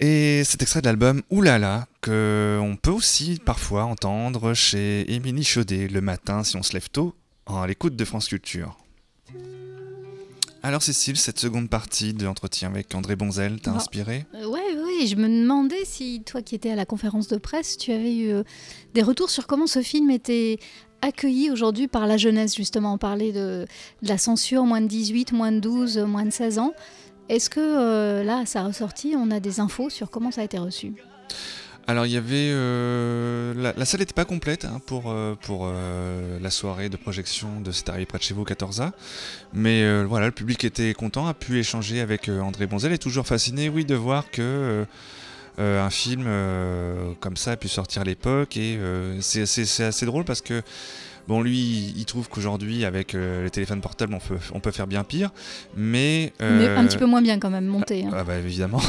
Et cet extrait de l'album Oulala, que on peut aussi parfois entendre chez Émilie Chaudet le matin si on se lève tôt, à l'écoute de France Culture. Alors Cécile, cette seconde partie de l'entretien avec André Bonzel t'a Bah, inspiré? Euh, ouais, ouais, je me demandais si toi qui étais à la conférence de presse, tu avais eu euh, des retours sur comment ce film était accueilli aujourd'hui par la jeunesse, justement. On parlait de, la censure, moins de 18, moins de 12, moins de 16 ans. Est-ce que euh, là, ça a ressorti? On a des infos sur comment ça a été reçu? Alors il y avait euh, la, salle n'était pas complète hein, pour euh, pour euh, la soirée de projection de C'est arrivé près de chez vous 14A, mais euh, voilà le public était content, a pu échanger avec euh, André Bonzel et toujours fasciné oui de voir que euh, un film euh, comme ça a pu sortir à l'époque et euh, c'est assez drôle parce que Bon, lui, il trouve qu'aujourd'hui, avec les téléphones portables, on peut, on peut faire bien pire, mais... Mais un petit peu moins bien quand même, monté. hein, Ah bah évidemment.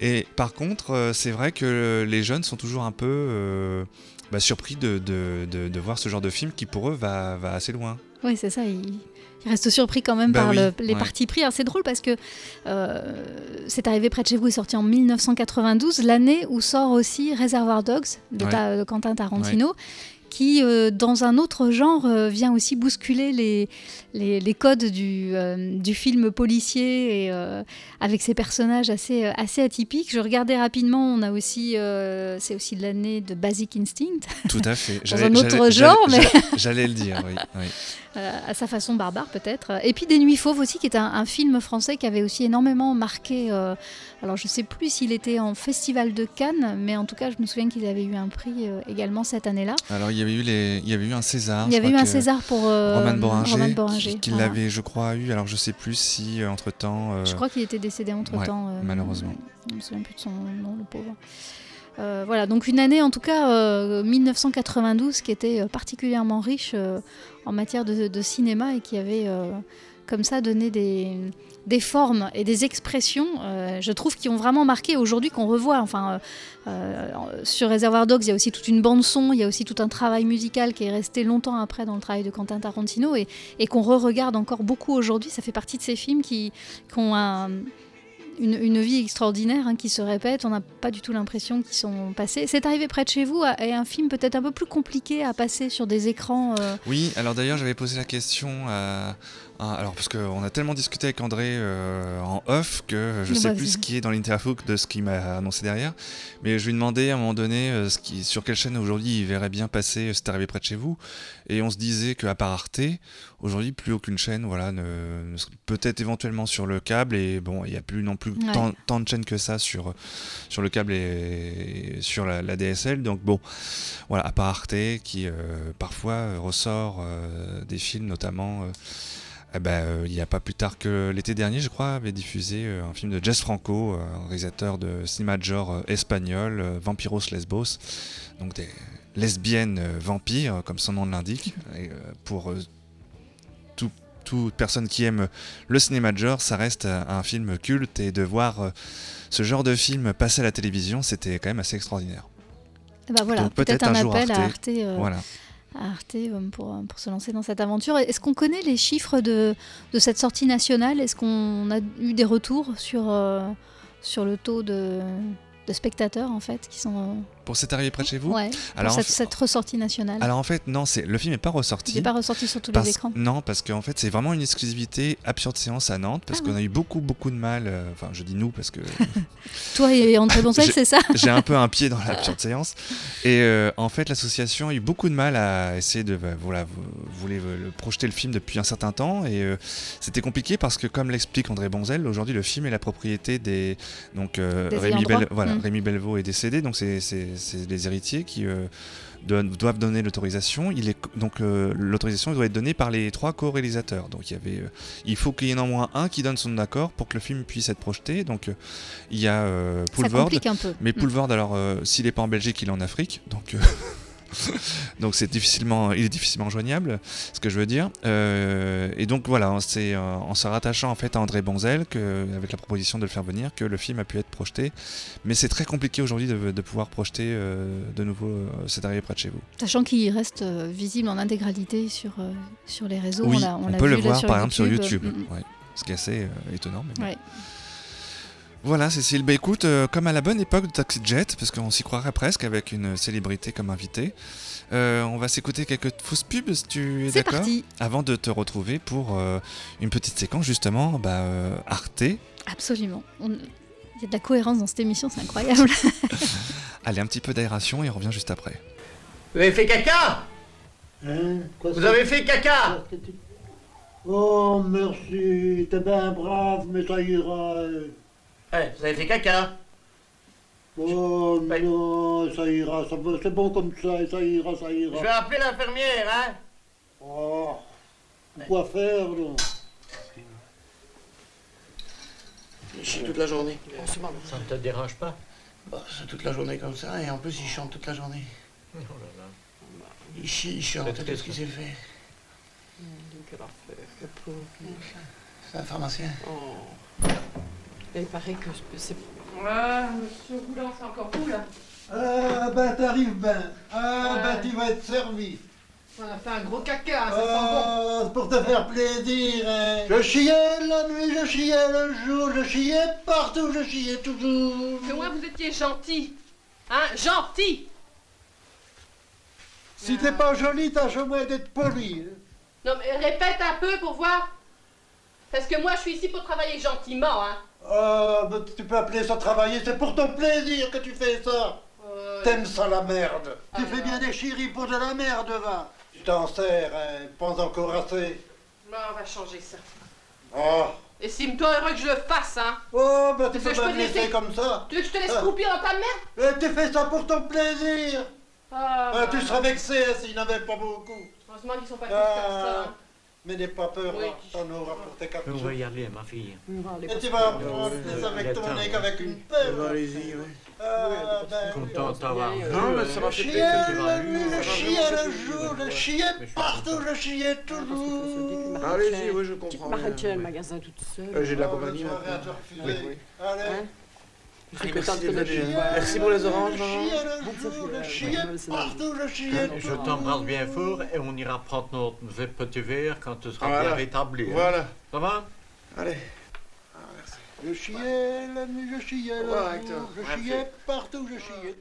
Et (laughs) par contre, c'est vrai que les jeunes sont toujours un peu bah, surpris de, de, de- de voir ce genre de film qui pour eux va, va assez loin. Oui, c'est ça. Il reste surpris quand même Bah par oui, le- les ouais. partis pris. C'est drôle parce que euh, c'est arrivé près de chez vous est sorti en 1992, l'année où sort aussi Reservoir Dogs de, Ouais. Ta- de Quentin Tarantino. Qui, euh, dans un autre genre, euh, vient aussi bousculer les, les, les codes du, euh, du film policier et avec ses personnages assez, assez atypiques. Je regardais rapidement, on a aussi, c'est aussi l'année de Basic Instinct, Tout à fait. (laughs) Dans un autre genre, mais- j'allais- J'allais le dire, oui. oui. (laughs) Euh, à sa façon barbare peut-être. Et puis Des Nuits Fauves aussi, qui est un, un film français qui avait aussi énormément marqué. euh, alors je sais plus s'il était en festival de Cannes, mais en tout cas je me souviens qu'il avait eu un prix euh, également cette année-là. Alors il y avait eu les, il y avait eu un César. Il y avait eu un César pour Roman Boringer, Boringer, qui, voilà. l'avait, je crois, eu. Alors je sais plus si entre temps. Je crois qu'il était décédé entre temps. ouais, malheureusement. Je me souviens plus de son nom, le pauvre. Euh, voilà, donc une année en tout cas, euh, 1992, qui était euh, particulièrement riche euh, en matière de, cinéma et qui avait euh, comme ça donné des, formes et des expressions, euh, je trouve, qui ont vraiment marqué aujourd'hui, qu'on revoit. Enfin, euh, euh, sur Reservoir Dogs, il y a aussi toute une bande-son, il y a aussi tout un travail musical qui est resté longtemps après dans le travail de Quentin Tarantino et, et qu'on re-regarde encore beaucoup aujourd'hui. Ça fait partie de ces films qui, qui ont un une, vie extraordinaire hein, qui se répète. On n'a pas du tout l'impression qu'ils sont passés. C'est arrivé près de chez vous et un film peut-être un peu plus compliqué à passer sur des écrans. euh, Oui, alors d'ailleurs j'avais posé la question à, à- alors parce qu'on a tellement discuté avec André euh, en off que je Mais sais bah, plus ce qui est dans l'interview de ce qu'il m'a annoncé derrière, mais je lui demandais à un moment donné euh, ce qui, sur quelle chaîne aujourd'hui il verrait bien passer euh, C'est arrivé près de chez vous, et on se disait qu'à part Arte, aujourd'hui plus aucune chaîne, voilà, ne, ne peut-être éventuellement sur le câble. Et bon il n'y a plus non plus Ouais. tant, tant de chaînes que ça sur sur le câble et, sur la, la DSL, donc bon voilà, à part Arte qui euh, parfois euh, ressort euh, des films notamment euh, eh ben, euh, il n'y a pas plus tard que l'été dernier, je crois, avait diffusé euh, un film de Jess Franco, euh, un réalisateur de cinéma de genre espagnol, Vampiros Lesbos, donc des lesbiennes vampires, comme son nom l'indique. Pour tout- toute personne qui aime le cinéma de genre, ça reste un film culte et de voir ce genre de film passer à la télévision, c'était quand même assez extraordinaire. Ben voilà, peut-être un, un jour appel à Arte. Arte, euh, Voilà. Arte, euh, pour, euh, se lancer dans cette aventure. Est-ce qu'on connaît les chiffres de, cette sortie nationale? Est-ce qu'on a eu des retours sur, euh, le taux de, de spectateurs en fait qui sont Pour cet arrivé près de chez vous ouais, Alors, cette, cette ressortie nationale Alors en fait, non, c'est le film n'est pas ressorti. Il n'est pas ressorti sur tous Parce- les écrans Non, parce qu'en fait, c'est vraiment une exclusivité absurde séance à Nantes, parce Ah qu'on a eu beaucoup, beaucoup de mal. euh, Enfin, je dis nous parce que (laughs) Toi et André Boncel, J'ai- c'est ça (laughs) j'ai un peu un pied dans l'absurde (laughs) séance. Et euh, en fait, l'association a eu beaucoup de mal à essayer de. bah, voilà, euh, le- projeter le film depuis un certain temps, et euh, c'était compliqué parce que, comme l'explique André Bonzel, aujourd'hui, le film est la propriété des. Donc, Des Rémi. Bel- voilà, Mm. Rémi Belvaux est décédé, donc c'est c'est- les héritiers qui. euh, doivent donner l'autorisation. Il est donc euh, l'autorisation doit être donnée par les trois co-réalisateurs. Donc il y avait, euh, il faut qu'il y en ait au moins un qui donne son accord pour que le film puisse être projeté. Donc euh, il y a Poulvord, mais Mm. Poulvord alors s'il n'est pas en Belgique, il est en Afrique. Donc (laughs) (laughs) donc c'est difficilement, il est difficilement joignable, ce que je veux dire. Euh, et donc voilà, c'est euh, en se rattachant en fait à André Bonzel que, avec la proposition de le faire venir que le film a pu être projeté. Mais c'est très compliqué aujourd'hui de, de pouvoir projeter euh, de nouveau C'est arrivé près de chez vous. Sachant qu'il reste visible en intégralité sur, sur les réseaux. oui, on, peut le là, voir par exemple sur YouTube. Mm, mm. ouais. Ce qui est assez étonnant. Mais bon. Voilà, Cécile. Bah écoute, euh, comme à la bonne époque de Taxi Jet, parce qu'on s'y croirait presque avec une célébrité comme invitée, euh, on va s'écouter quelques fausses pubs si tu es C'est d'accord parti. Avant de te retrouver pour euh, une petite séquence justement, bah, euh, Arte. Absolument. On- Il y a de la cohérence dans cette émission, c'est incroyable. (laughs) Allez, un petit peu d'aération et on revient juste après. Vous avez fait caca? Hein? Quoi, Vous avez fait caca? Oh, merci, t'es bien brave, mais ça ira. Euh. Ouais, vous avez fait caca. Oh Ouais. non, ça ira, ça va- c'est bon comme ça, ça ira, ça Je vais ira. appeler l'infirmière, hein Oh, quoi faire, non Il chie toute la journée. Ça ne te dérange pas Bah, c'est toute la journée comme ça, et en plus il chante toute la journée. Oh là là. Il chie, il chante, C'est tout triste, ce qu'il s'est fait. C'est un pharmacien. Il paraît que c'est. Ah, monsieur Roulant, c'est encore vous là Ah, ben t'arrives bien. Ah, Ouais. ben tu vas être servi. On a fait un gros caca, ça sent bon. Ah, c'est pour te faire plaisir, hein. Je chiais la nuit, je chiais le jour, je chiais partout, je chiais toujours. Que moi vous étiez gentil. Hein, gentil Si t'es pas joli, tâche au moins d'être poli. hein. Non mais répète un peu pour voir. Parce que moi je suis ici pour travailler gentiment, hein. Ah, ben tu peux appeler ça travailler, c'est pour ton plaisir que tu fais ça. T'aimes ça la merde. Tu fais bien des chéris pour de la merde, va. Tu t'en sers, hein, pense encore assez. bon, on va changer ça. Oh, Et Estime-toi heureux que je le fasse, hein. oh ben tu peux pas me laisser laisser comme ça. Tu veux que je te laisse Ah. croupir dans ta merde tu fais ça pour ton plaisir. Ah, Ah, tu bah, serais vexé hein, s'il n'avait pas beaucoup. Heureusement qu'ils sont pas tous comme ça. Ah, hein. Mais n'aie pas peur, Oui. hein, t'en auras pour tes quatre On va y aller, ma fille. Et tu vas apprendre oui, avec ton nez qu'avec une pelle. Allez-y, oui. Ah, ben, Content de t'avoir vu. Non, mais hein. ça va nuit, je chiais le jour, je chiais suis partout, je chiais toujours. Allez-y, oui, je Tu comprends. m'arrêtes bien, le magasin toute seule. Euh, J'ai de la Ah, compagnie tu. Allez. Hein Ah, Je suis Allez, merci de pour les oranges, Je le partout, t'embrasse bien fort et on ira prendre notre petit verre quand tu seras Voilà. bien rétabli. hein. Voilà. Ça va? Allez. Je chiais la nuit, je chiais jour, je chiais partout, je chiais.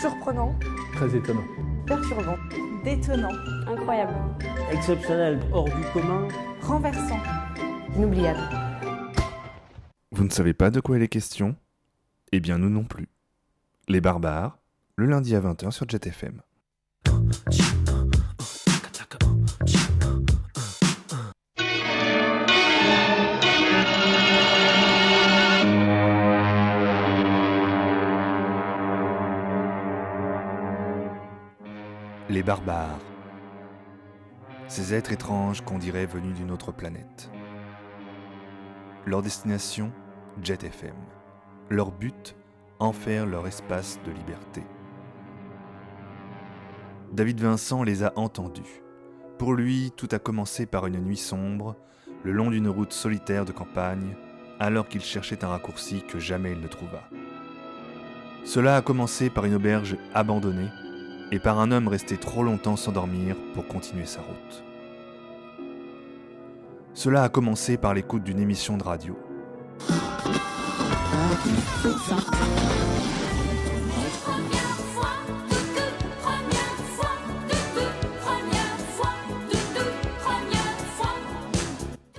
Surprenant, Très étonnant. perturbant, détonnant, incroyable, Exceptionnel, hors du commun. renversant, inoubliable. Vous ne savez pas de quoi il est question? Eh bien nous non plus. Les barbares, le lundi à 20h sur JetFM. Les barbares. Ces êtres étranges qu'on dirait venus d'une autre planète. Leur destination, Jet FM. Leur but, en faire leur espace de liberté. David Vincent les a entendus. Pour lui, tout a commencé par une nuit sombre, le long d'une route solitaire de campagne, alors qu'il cherchait un raccourci que jamais il ne trouva. Cela a commencé par une auberge abandonnée et par un homme resté trop longtemps sans dormir pour continuer sa route. Cela a commencé par l'écoute d'une émission de radio.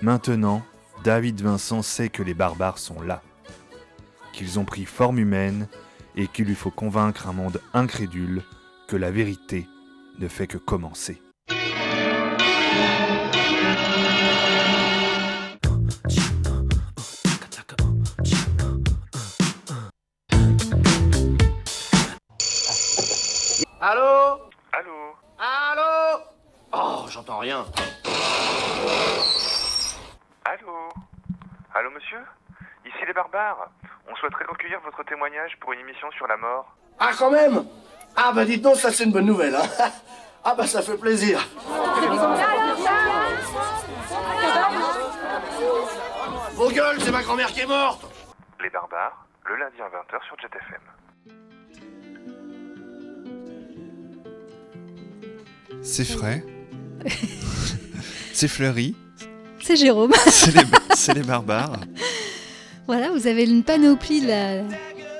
Maintenant, David Vincent sait que les barbares sont là, qu'ils ont pris forme humaine et qu'il lui faut convaincre un monde incrédule que la vérité ne fait que commencer. Allô? Allô? Allô? Oh, j'entends rien. Allô? Allô, monsieur? Ici les barbares. On souhaiterait recueillir votre témoignage pour une émission sur la mort. Ah, quand même Ah, bah dites donc, ça c'est une bonne nouvelle, hein (laughs) Ah, bah ça fait plaisir. Vos gueules, c'est ma grand-mère qui est morte Les barbares, le lundi à 20h sur Jet FM. C'est frais. c'est fleuri. C'est Jérôme. C'est les, barbares. Voilà, vous avez une panoplie de, la-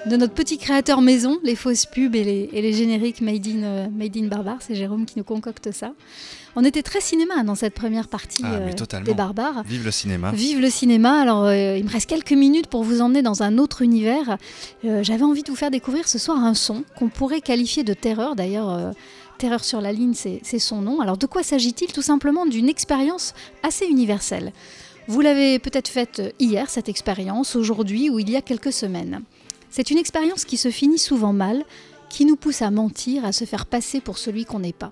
de notre petit créateur maison, les fausses pubs et les, et les génériques made in, euh, made in Barbare. C'est Jérôme qui nous concocte ça. On était très cinéma dans cette première partie Ah, euh, des Barbares. Vive le cinéma. Vive le cinéma. Alors, euh, il me reste quelques minutes pour vous emmener dans un autre univers. Euh, J'avais envie de vous faire découvrir ce soir un son qu'on pourrait qualifier de terreur. D'ailleurs, Terreur sur la ligne, c'est son nom. Alors, de quoi s'agit-il Tout simplement d'une expérience assez universelle. Vous l'avez peut-être faite hier, cette expérience, aujourd'hui ou il y a quelques semaines. C'est une expérience qui se finit souvent mal, qui nous pousse à mentir, à se faire passer pour celui qu'on n'est pas.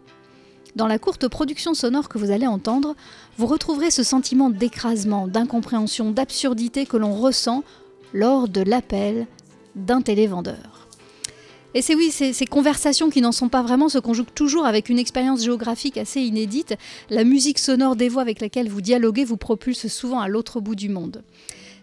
Dans la courte production sonore que vous allez entendre, vous retrouverez ce sentiment d'écrasement, d'incompréhension, d'absurdité que l'on ressent lors de l'appel d'un télévendeur. Et c'est oui, ces, conversations qui n'en sont pas vraiment se conjuguent toujours avec une expérience géographique assez inédite. La musique sonore des voix avec laquelle vous dialoguez vous propulse souvent à l'autre bout du monde.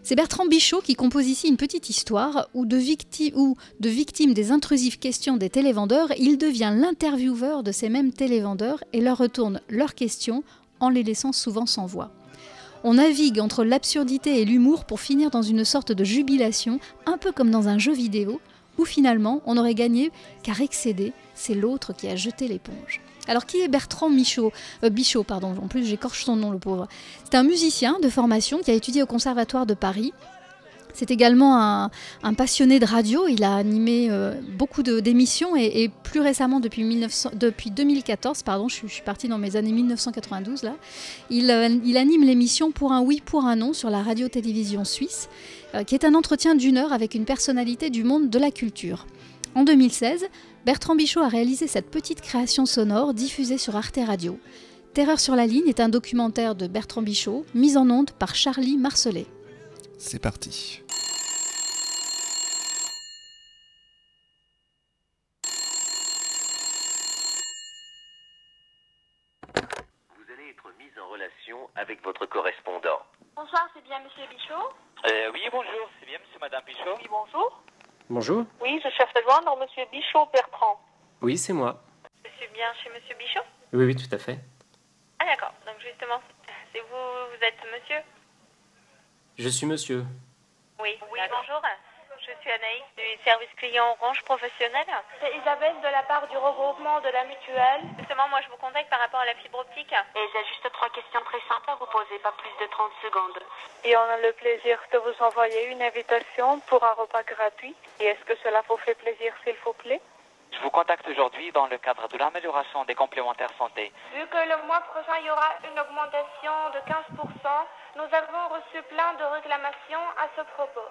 C'est Bertrand Bichot qui compose ici une petite histoire où de, victime des intrusives questions des télévendeurs, il devient l'intervieweur de ces mêmes télévendeurs et leur retourne leurs questions en les laissant souvent sans voix. On navigue entre l'absurdité et l'humour pour finir dans une sorte de jubilation, un peu comme dans un jeu vidéo, où finalement on aurait gagné car excédé, c'est l'autre qui a jeté l'éponge. Alors qui est Bertrand Michaud Euh, Bichot, pardon, en plus j'écorche son nom le pauvre. C'est un musicien de formation qui a étudié au Conservatoire de Paris. C'est également un, passionné de radio. Il a animé euh, beaucoup d'émissions et, plus récemment, depuis, 1900 depuis 2014, pardon, je suis partie dans mes années 1992 là, il, euh, il anime l'émission Pour un oui, pour un non sur la radio-télévision suisse, euh, qui est un entretien d'une heure avec une personnalité du monde de la culture. En 2016, Bertrand Bichot a réalisé cette petite création sonore diffusée sur Arte Radio. Terreur sur la ligne est un documentaire de Bertrand Bichot, mis en onde par Charlie Marcelet. C'est parti. Vous allez être mis en relation avec votre correspondant. Bonsoir, c'est bien Monsieur Bichot? Euh, oui, bonjour, c'est bien monsieur Madame Pichot Oui, bonjour. Bonjour. Oui, je cherche à joindre Monsieur Bichot Bertrand. Oui, c'est moi. Je suis bien chez Monsieur Bichot? Oui, oui, tout à fait. Ah d'accord, donc justement, c'est vous, vous êtes Monsieur? Je suis monsieur. Oui. Oui, bonjour. Je suis Anaïs du service client Orange Professionnel. C'est Isabelle de la part du regroupement de la mutuelle. Justement, moi je vous contacte par rapport à la fibre optique. Et j'ai juste trois questions très simples à vous poser, pas plus de 30 secondes. Et on a le plaisir de vous envoyer une invitation pour un repas gratuit. Et est-ce que cela vous fait plaisir, s'il vous plaît? Je vous contacte aujourd'hui dans le cadre de l'amélioration des complémentaires santé. Vu que le mois prochain, il y aura une augmentation de 15%, nous avons reçu plein de réclamations à ce propos.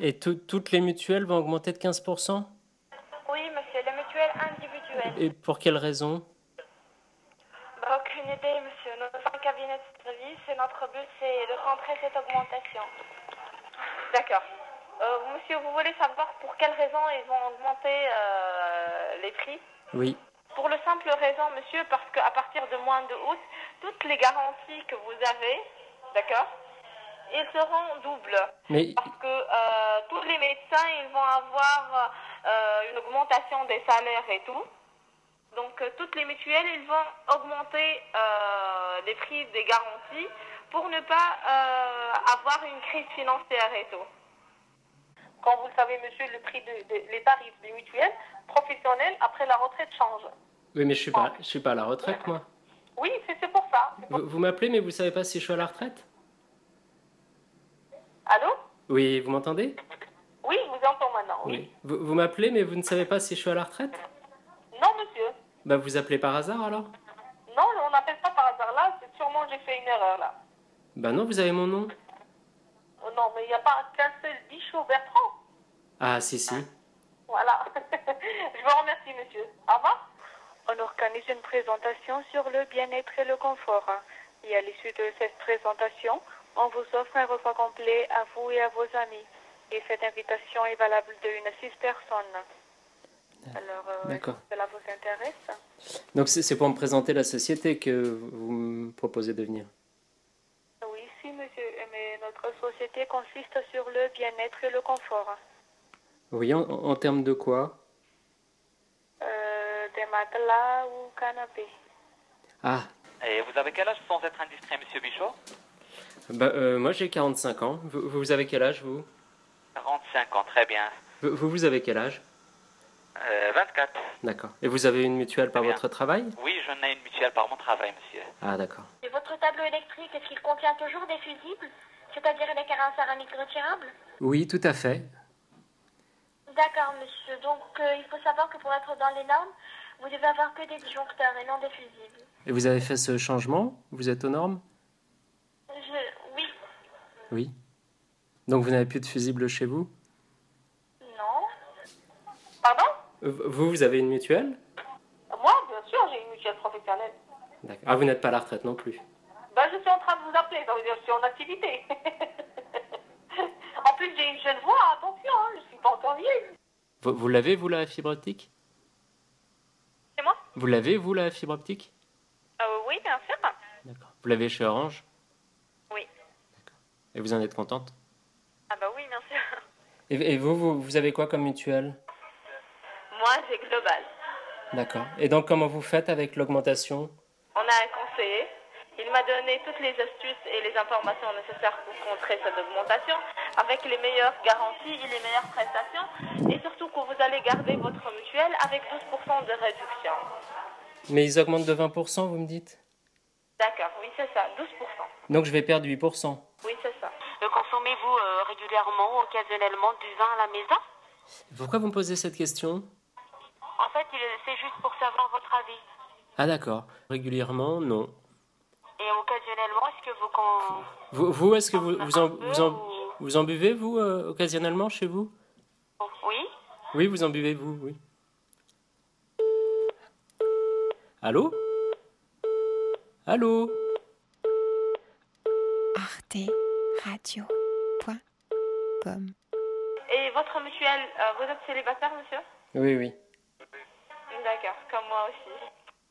Et tout- toutes les mutuelles vont augmenter de 15% Oui, monsieur, les mutuelles individuelles. Et pour quelle raison? Une idée, monsieur. Nous sommes un cabinet de service et notre but, c'est de contrer cette augmentation. D'accord. Euh, monsieur, vous voulez savoir pour quelles raisons ils vont augmenter euh, les prix? Oui. Pour le simple raison, monsieur, parce qu'à partir de mois de août, toutes les garanties que vous avez, d'accord, ils seront doubles. Mais Parce que euh, tous les médecins, ils vont avoir euh, une augmentation des salaires et tout. Donc euh, toutes les mutuelles, ils vont augmenter les prix des garanties pour ne pas avoir une crise financière et tout. Comme vous le savez, monsieur, le prix de, de- les tarifs des mutuelles professionnelles après la retraite changent. Oui, mais je suis pas, je suis pas à la retraite, moi. Oui, c'est c'est pour ça. Vous, vous m'appelez, mais vous savez pas si je suis à la retraite? Allô Oui, vous m'entendez? Oui, je vous entends maintenant. Oui. Vous, vous m'appelez, mais vous ne savez pas si je suis à la retraite? Non, monsieur. Bah, vous appelez par hasard alors? Non, on n'appelle pas par hasard là. C'est sûrement j'ai fait une erreur là. Bah non, vous avez mon nom. Oh, non, mais il n'y a pas qu'un seul Bichot Bertrand? Ah, si, si. Voilà. (laughs) je vous remercie, monsieur. Au revoir. On organise une présentation sur le bien-être et le confort. Et à l'issue de cette présentation, on vous offre un repas complet à vous et à vos amis. Et cette invitation est valable de une à six personnes. Alors, euh, D'accord. cela vous intéresse? Donc, c'est c'est pour me présenter la société que vous me proposez de venir. Oui, si, monsieur. Mais notre société consiste sur le bien-être et le confort. Oui, en, en termes de quoi? Euh, des matelas ou canapés. Ah, Et vous avez quel âge sans être indiscret, monsieur Bichot? Bah, euh, moi j'ai 45 ans. Vous, vous avez quel âge, vous? 45 ans, très bien. vous, vous vous avez quel âge? Euh, 24. D'accord. Et vous avez une mutuelle par bien. votre travail? Oui, j'en ai une mutuelle par mon travail, monsieur. Ah, d'accord. Et votre tableau électrique, est-ce qu'il contient toujours des fusibles? C'est-à-dire des carins céramiques retirables Oui, tout à fait. D'accord, monsieur. Donc, euh, il faut savoir que pour être dans les normes, vous devez avoir que des disjoncteurs et non des fusibles. Et vous avez fait ce changement? Vous êtes aux normes? Je... Oui. Donc vous n'avez plus de fusible chez vous? Non. Pardon? Vous, vous avez une mutuelle? Moi, bien sûr, j'ai une mutuelle professionnelle. D'accord. Ah, vous n'êtes pas à la retraite non plus? Ben, je suis en train de vous appeler, ça veut dire que je suis en activité. (laughs) en plus, j'ai une jeune voix, attention, hein, je suis pas encore vieille. Vous, vous l'avez, vous, la fibre optique? C'est moi? Vous l'avez, vous, la fibre optique? Euh, Oui, bien sûr. Vous l'avez chez Orange? Et vous en êtes contente? Ah bah oui, bien sûr. et, et vous, vous, vous avez quoi comme mutuelle? Moi, j'ai global. D'accord. Et donc comment vous faites avec l'augmentation? On a un conseiller. Il m'a donné toutes les astuces et les informations nécessaires pour contrer cette augmentation, avec les meilleures garanties et les meilleures prestations, et surtout que vous allez garder votre mutuelle avec 12% de réduction. Mais ils augmentent de 20%, vous me dites? D'accord, oui, c'est ça, 12%. Donc je vais perdre 8%. Oui, c'est ça. Consommez-vous euh, régulièrement, occasionnellement du vin à la maison? Pourquoi vous me posez cette question? En fait, c'est juste pour savoir votre avis. Ah d'accord. Régulièrement, non. Et occasionnellement, est-ce que vous... Con... Vous, vous est-ce que vous, vous, en, vous, en, vous en buvez, vous, euh, occasionnellement, chez vous? Oui Oui, vous en buvez, vous, oui. Allô? Allô? arteradio.com Et votre mutuelle, euh, vous êtes célibataire, monsieur? Oui, oui. D'accord, comme moi aussi.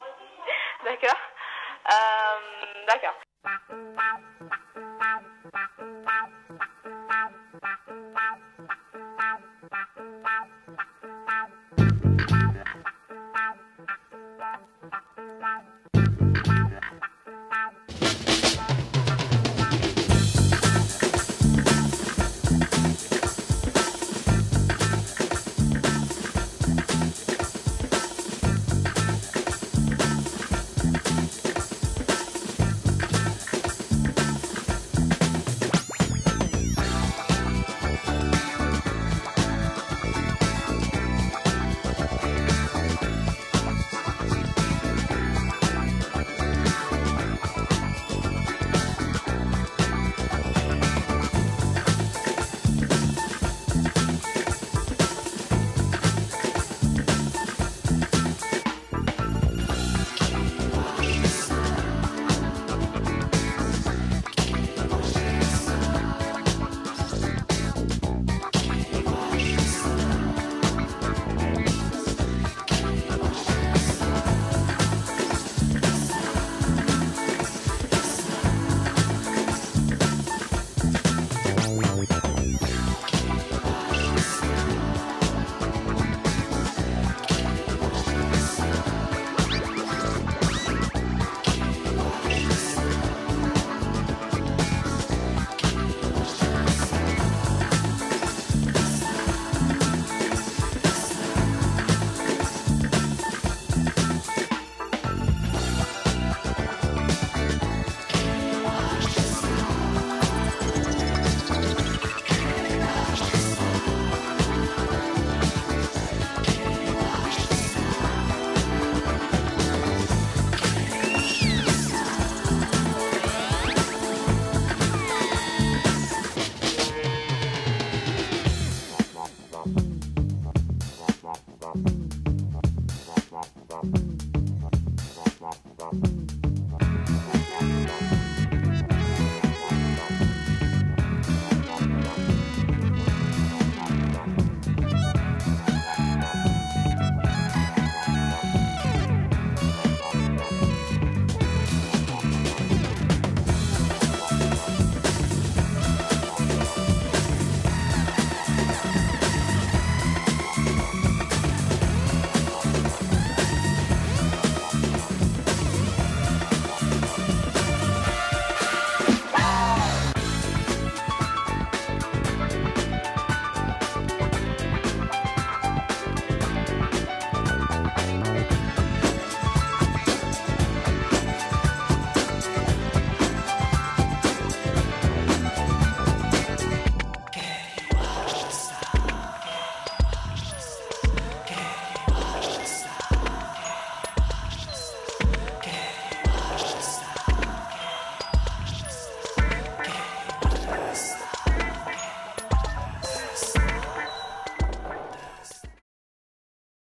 (laughs) D'accord. Euh, D'accord.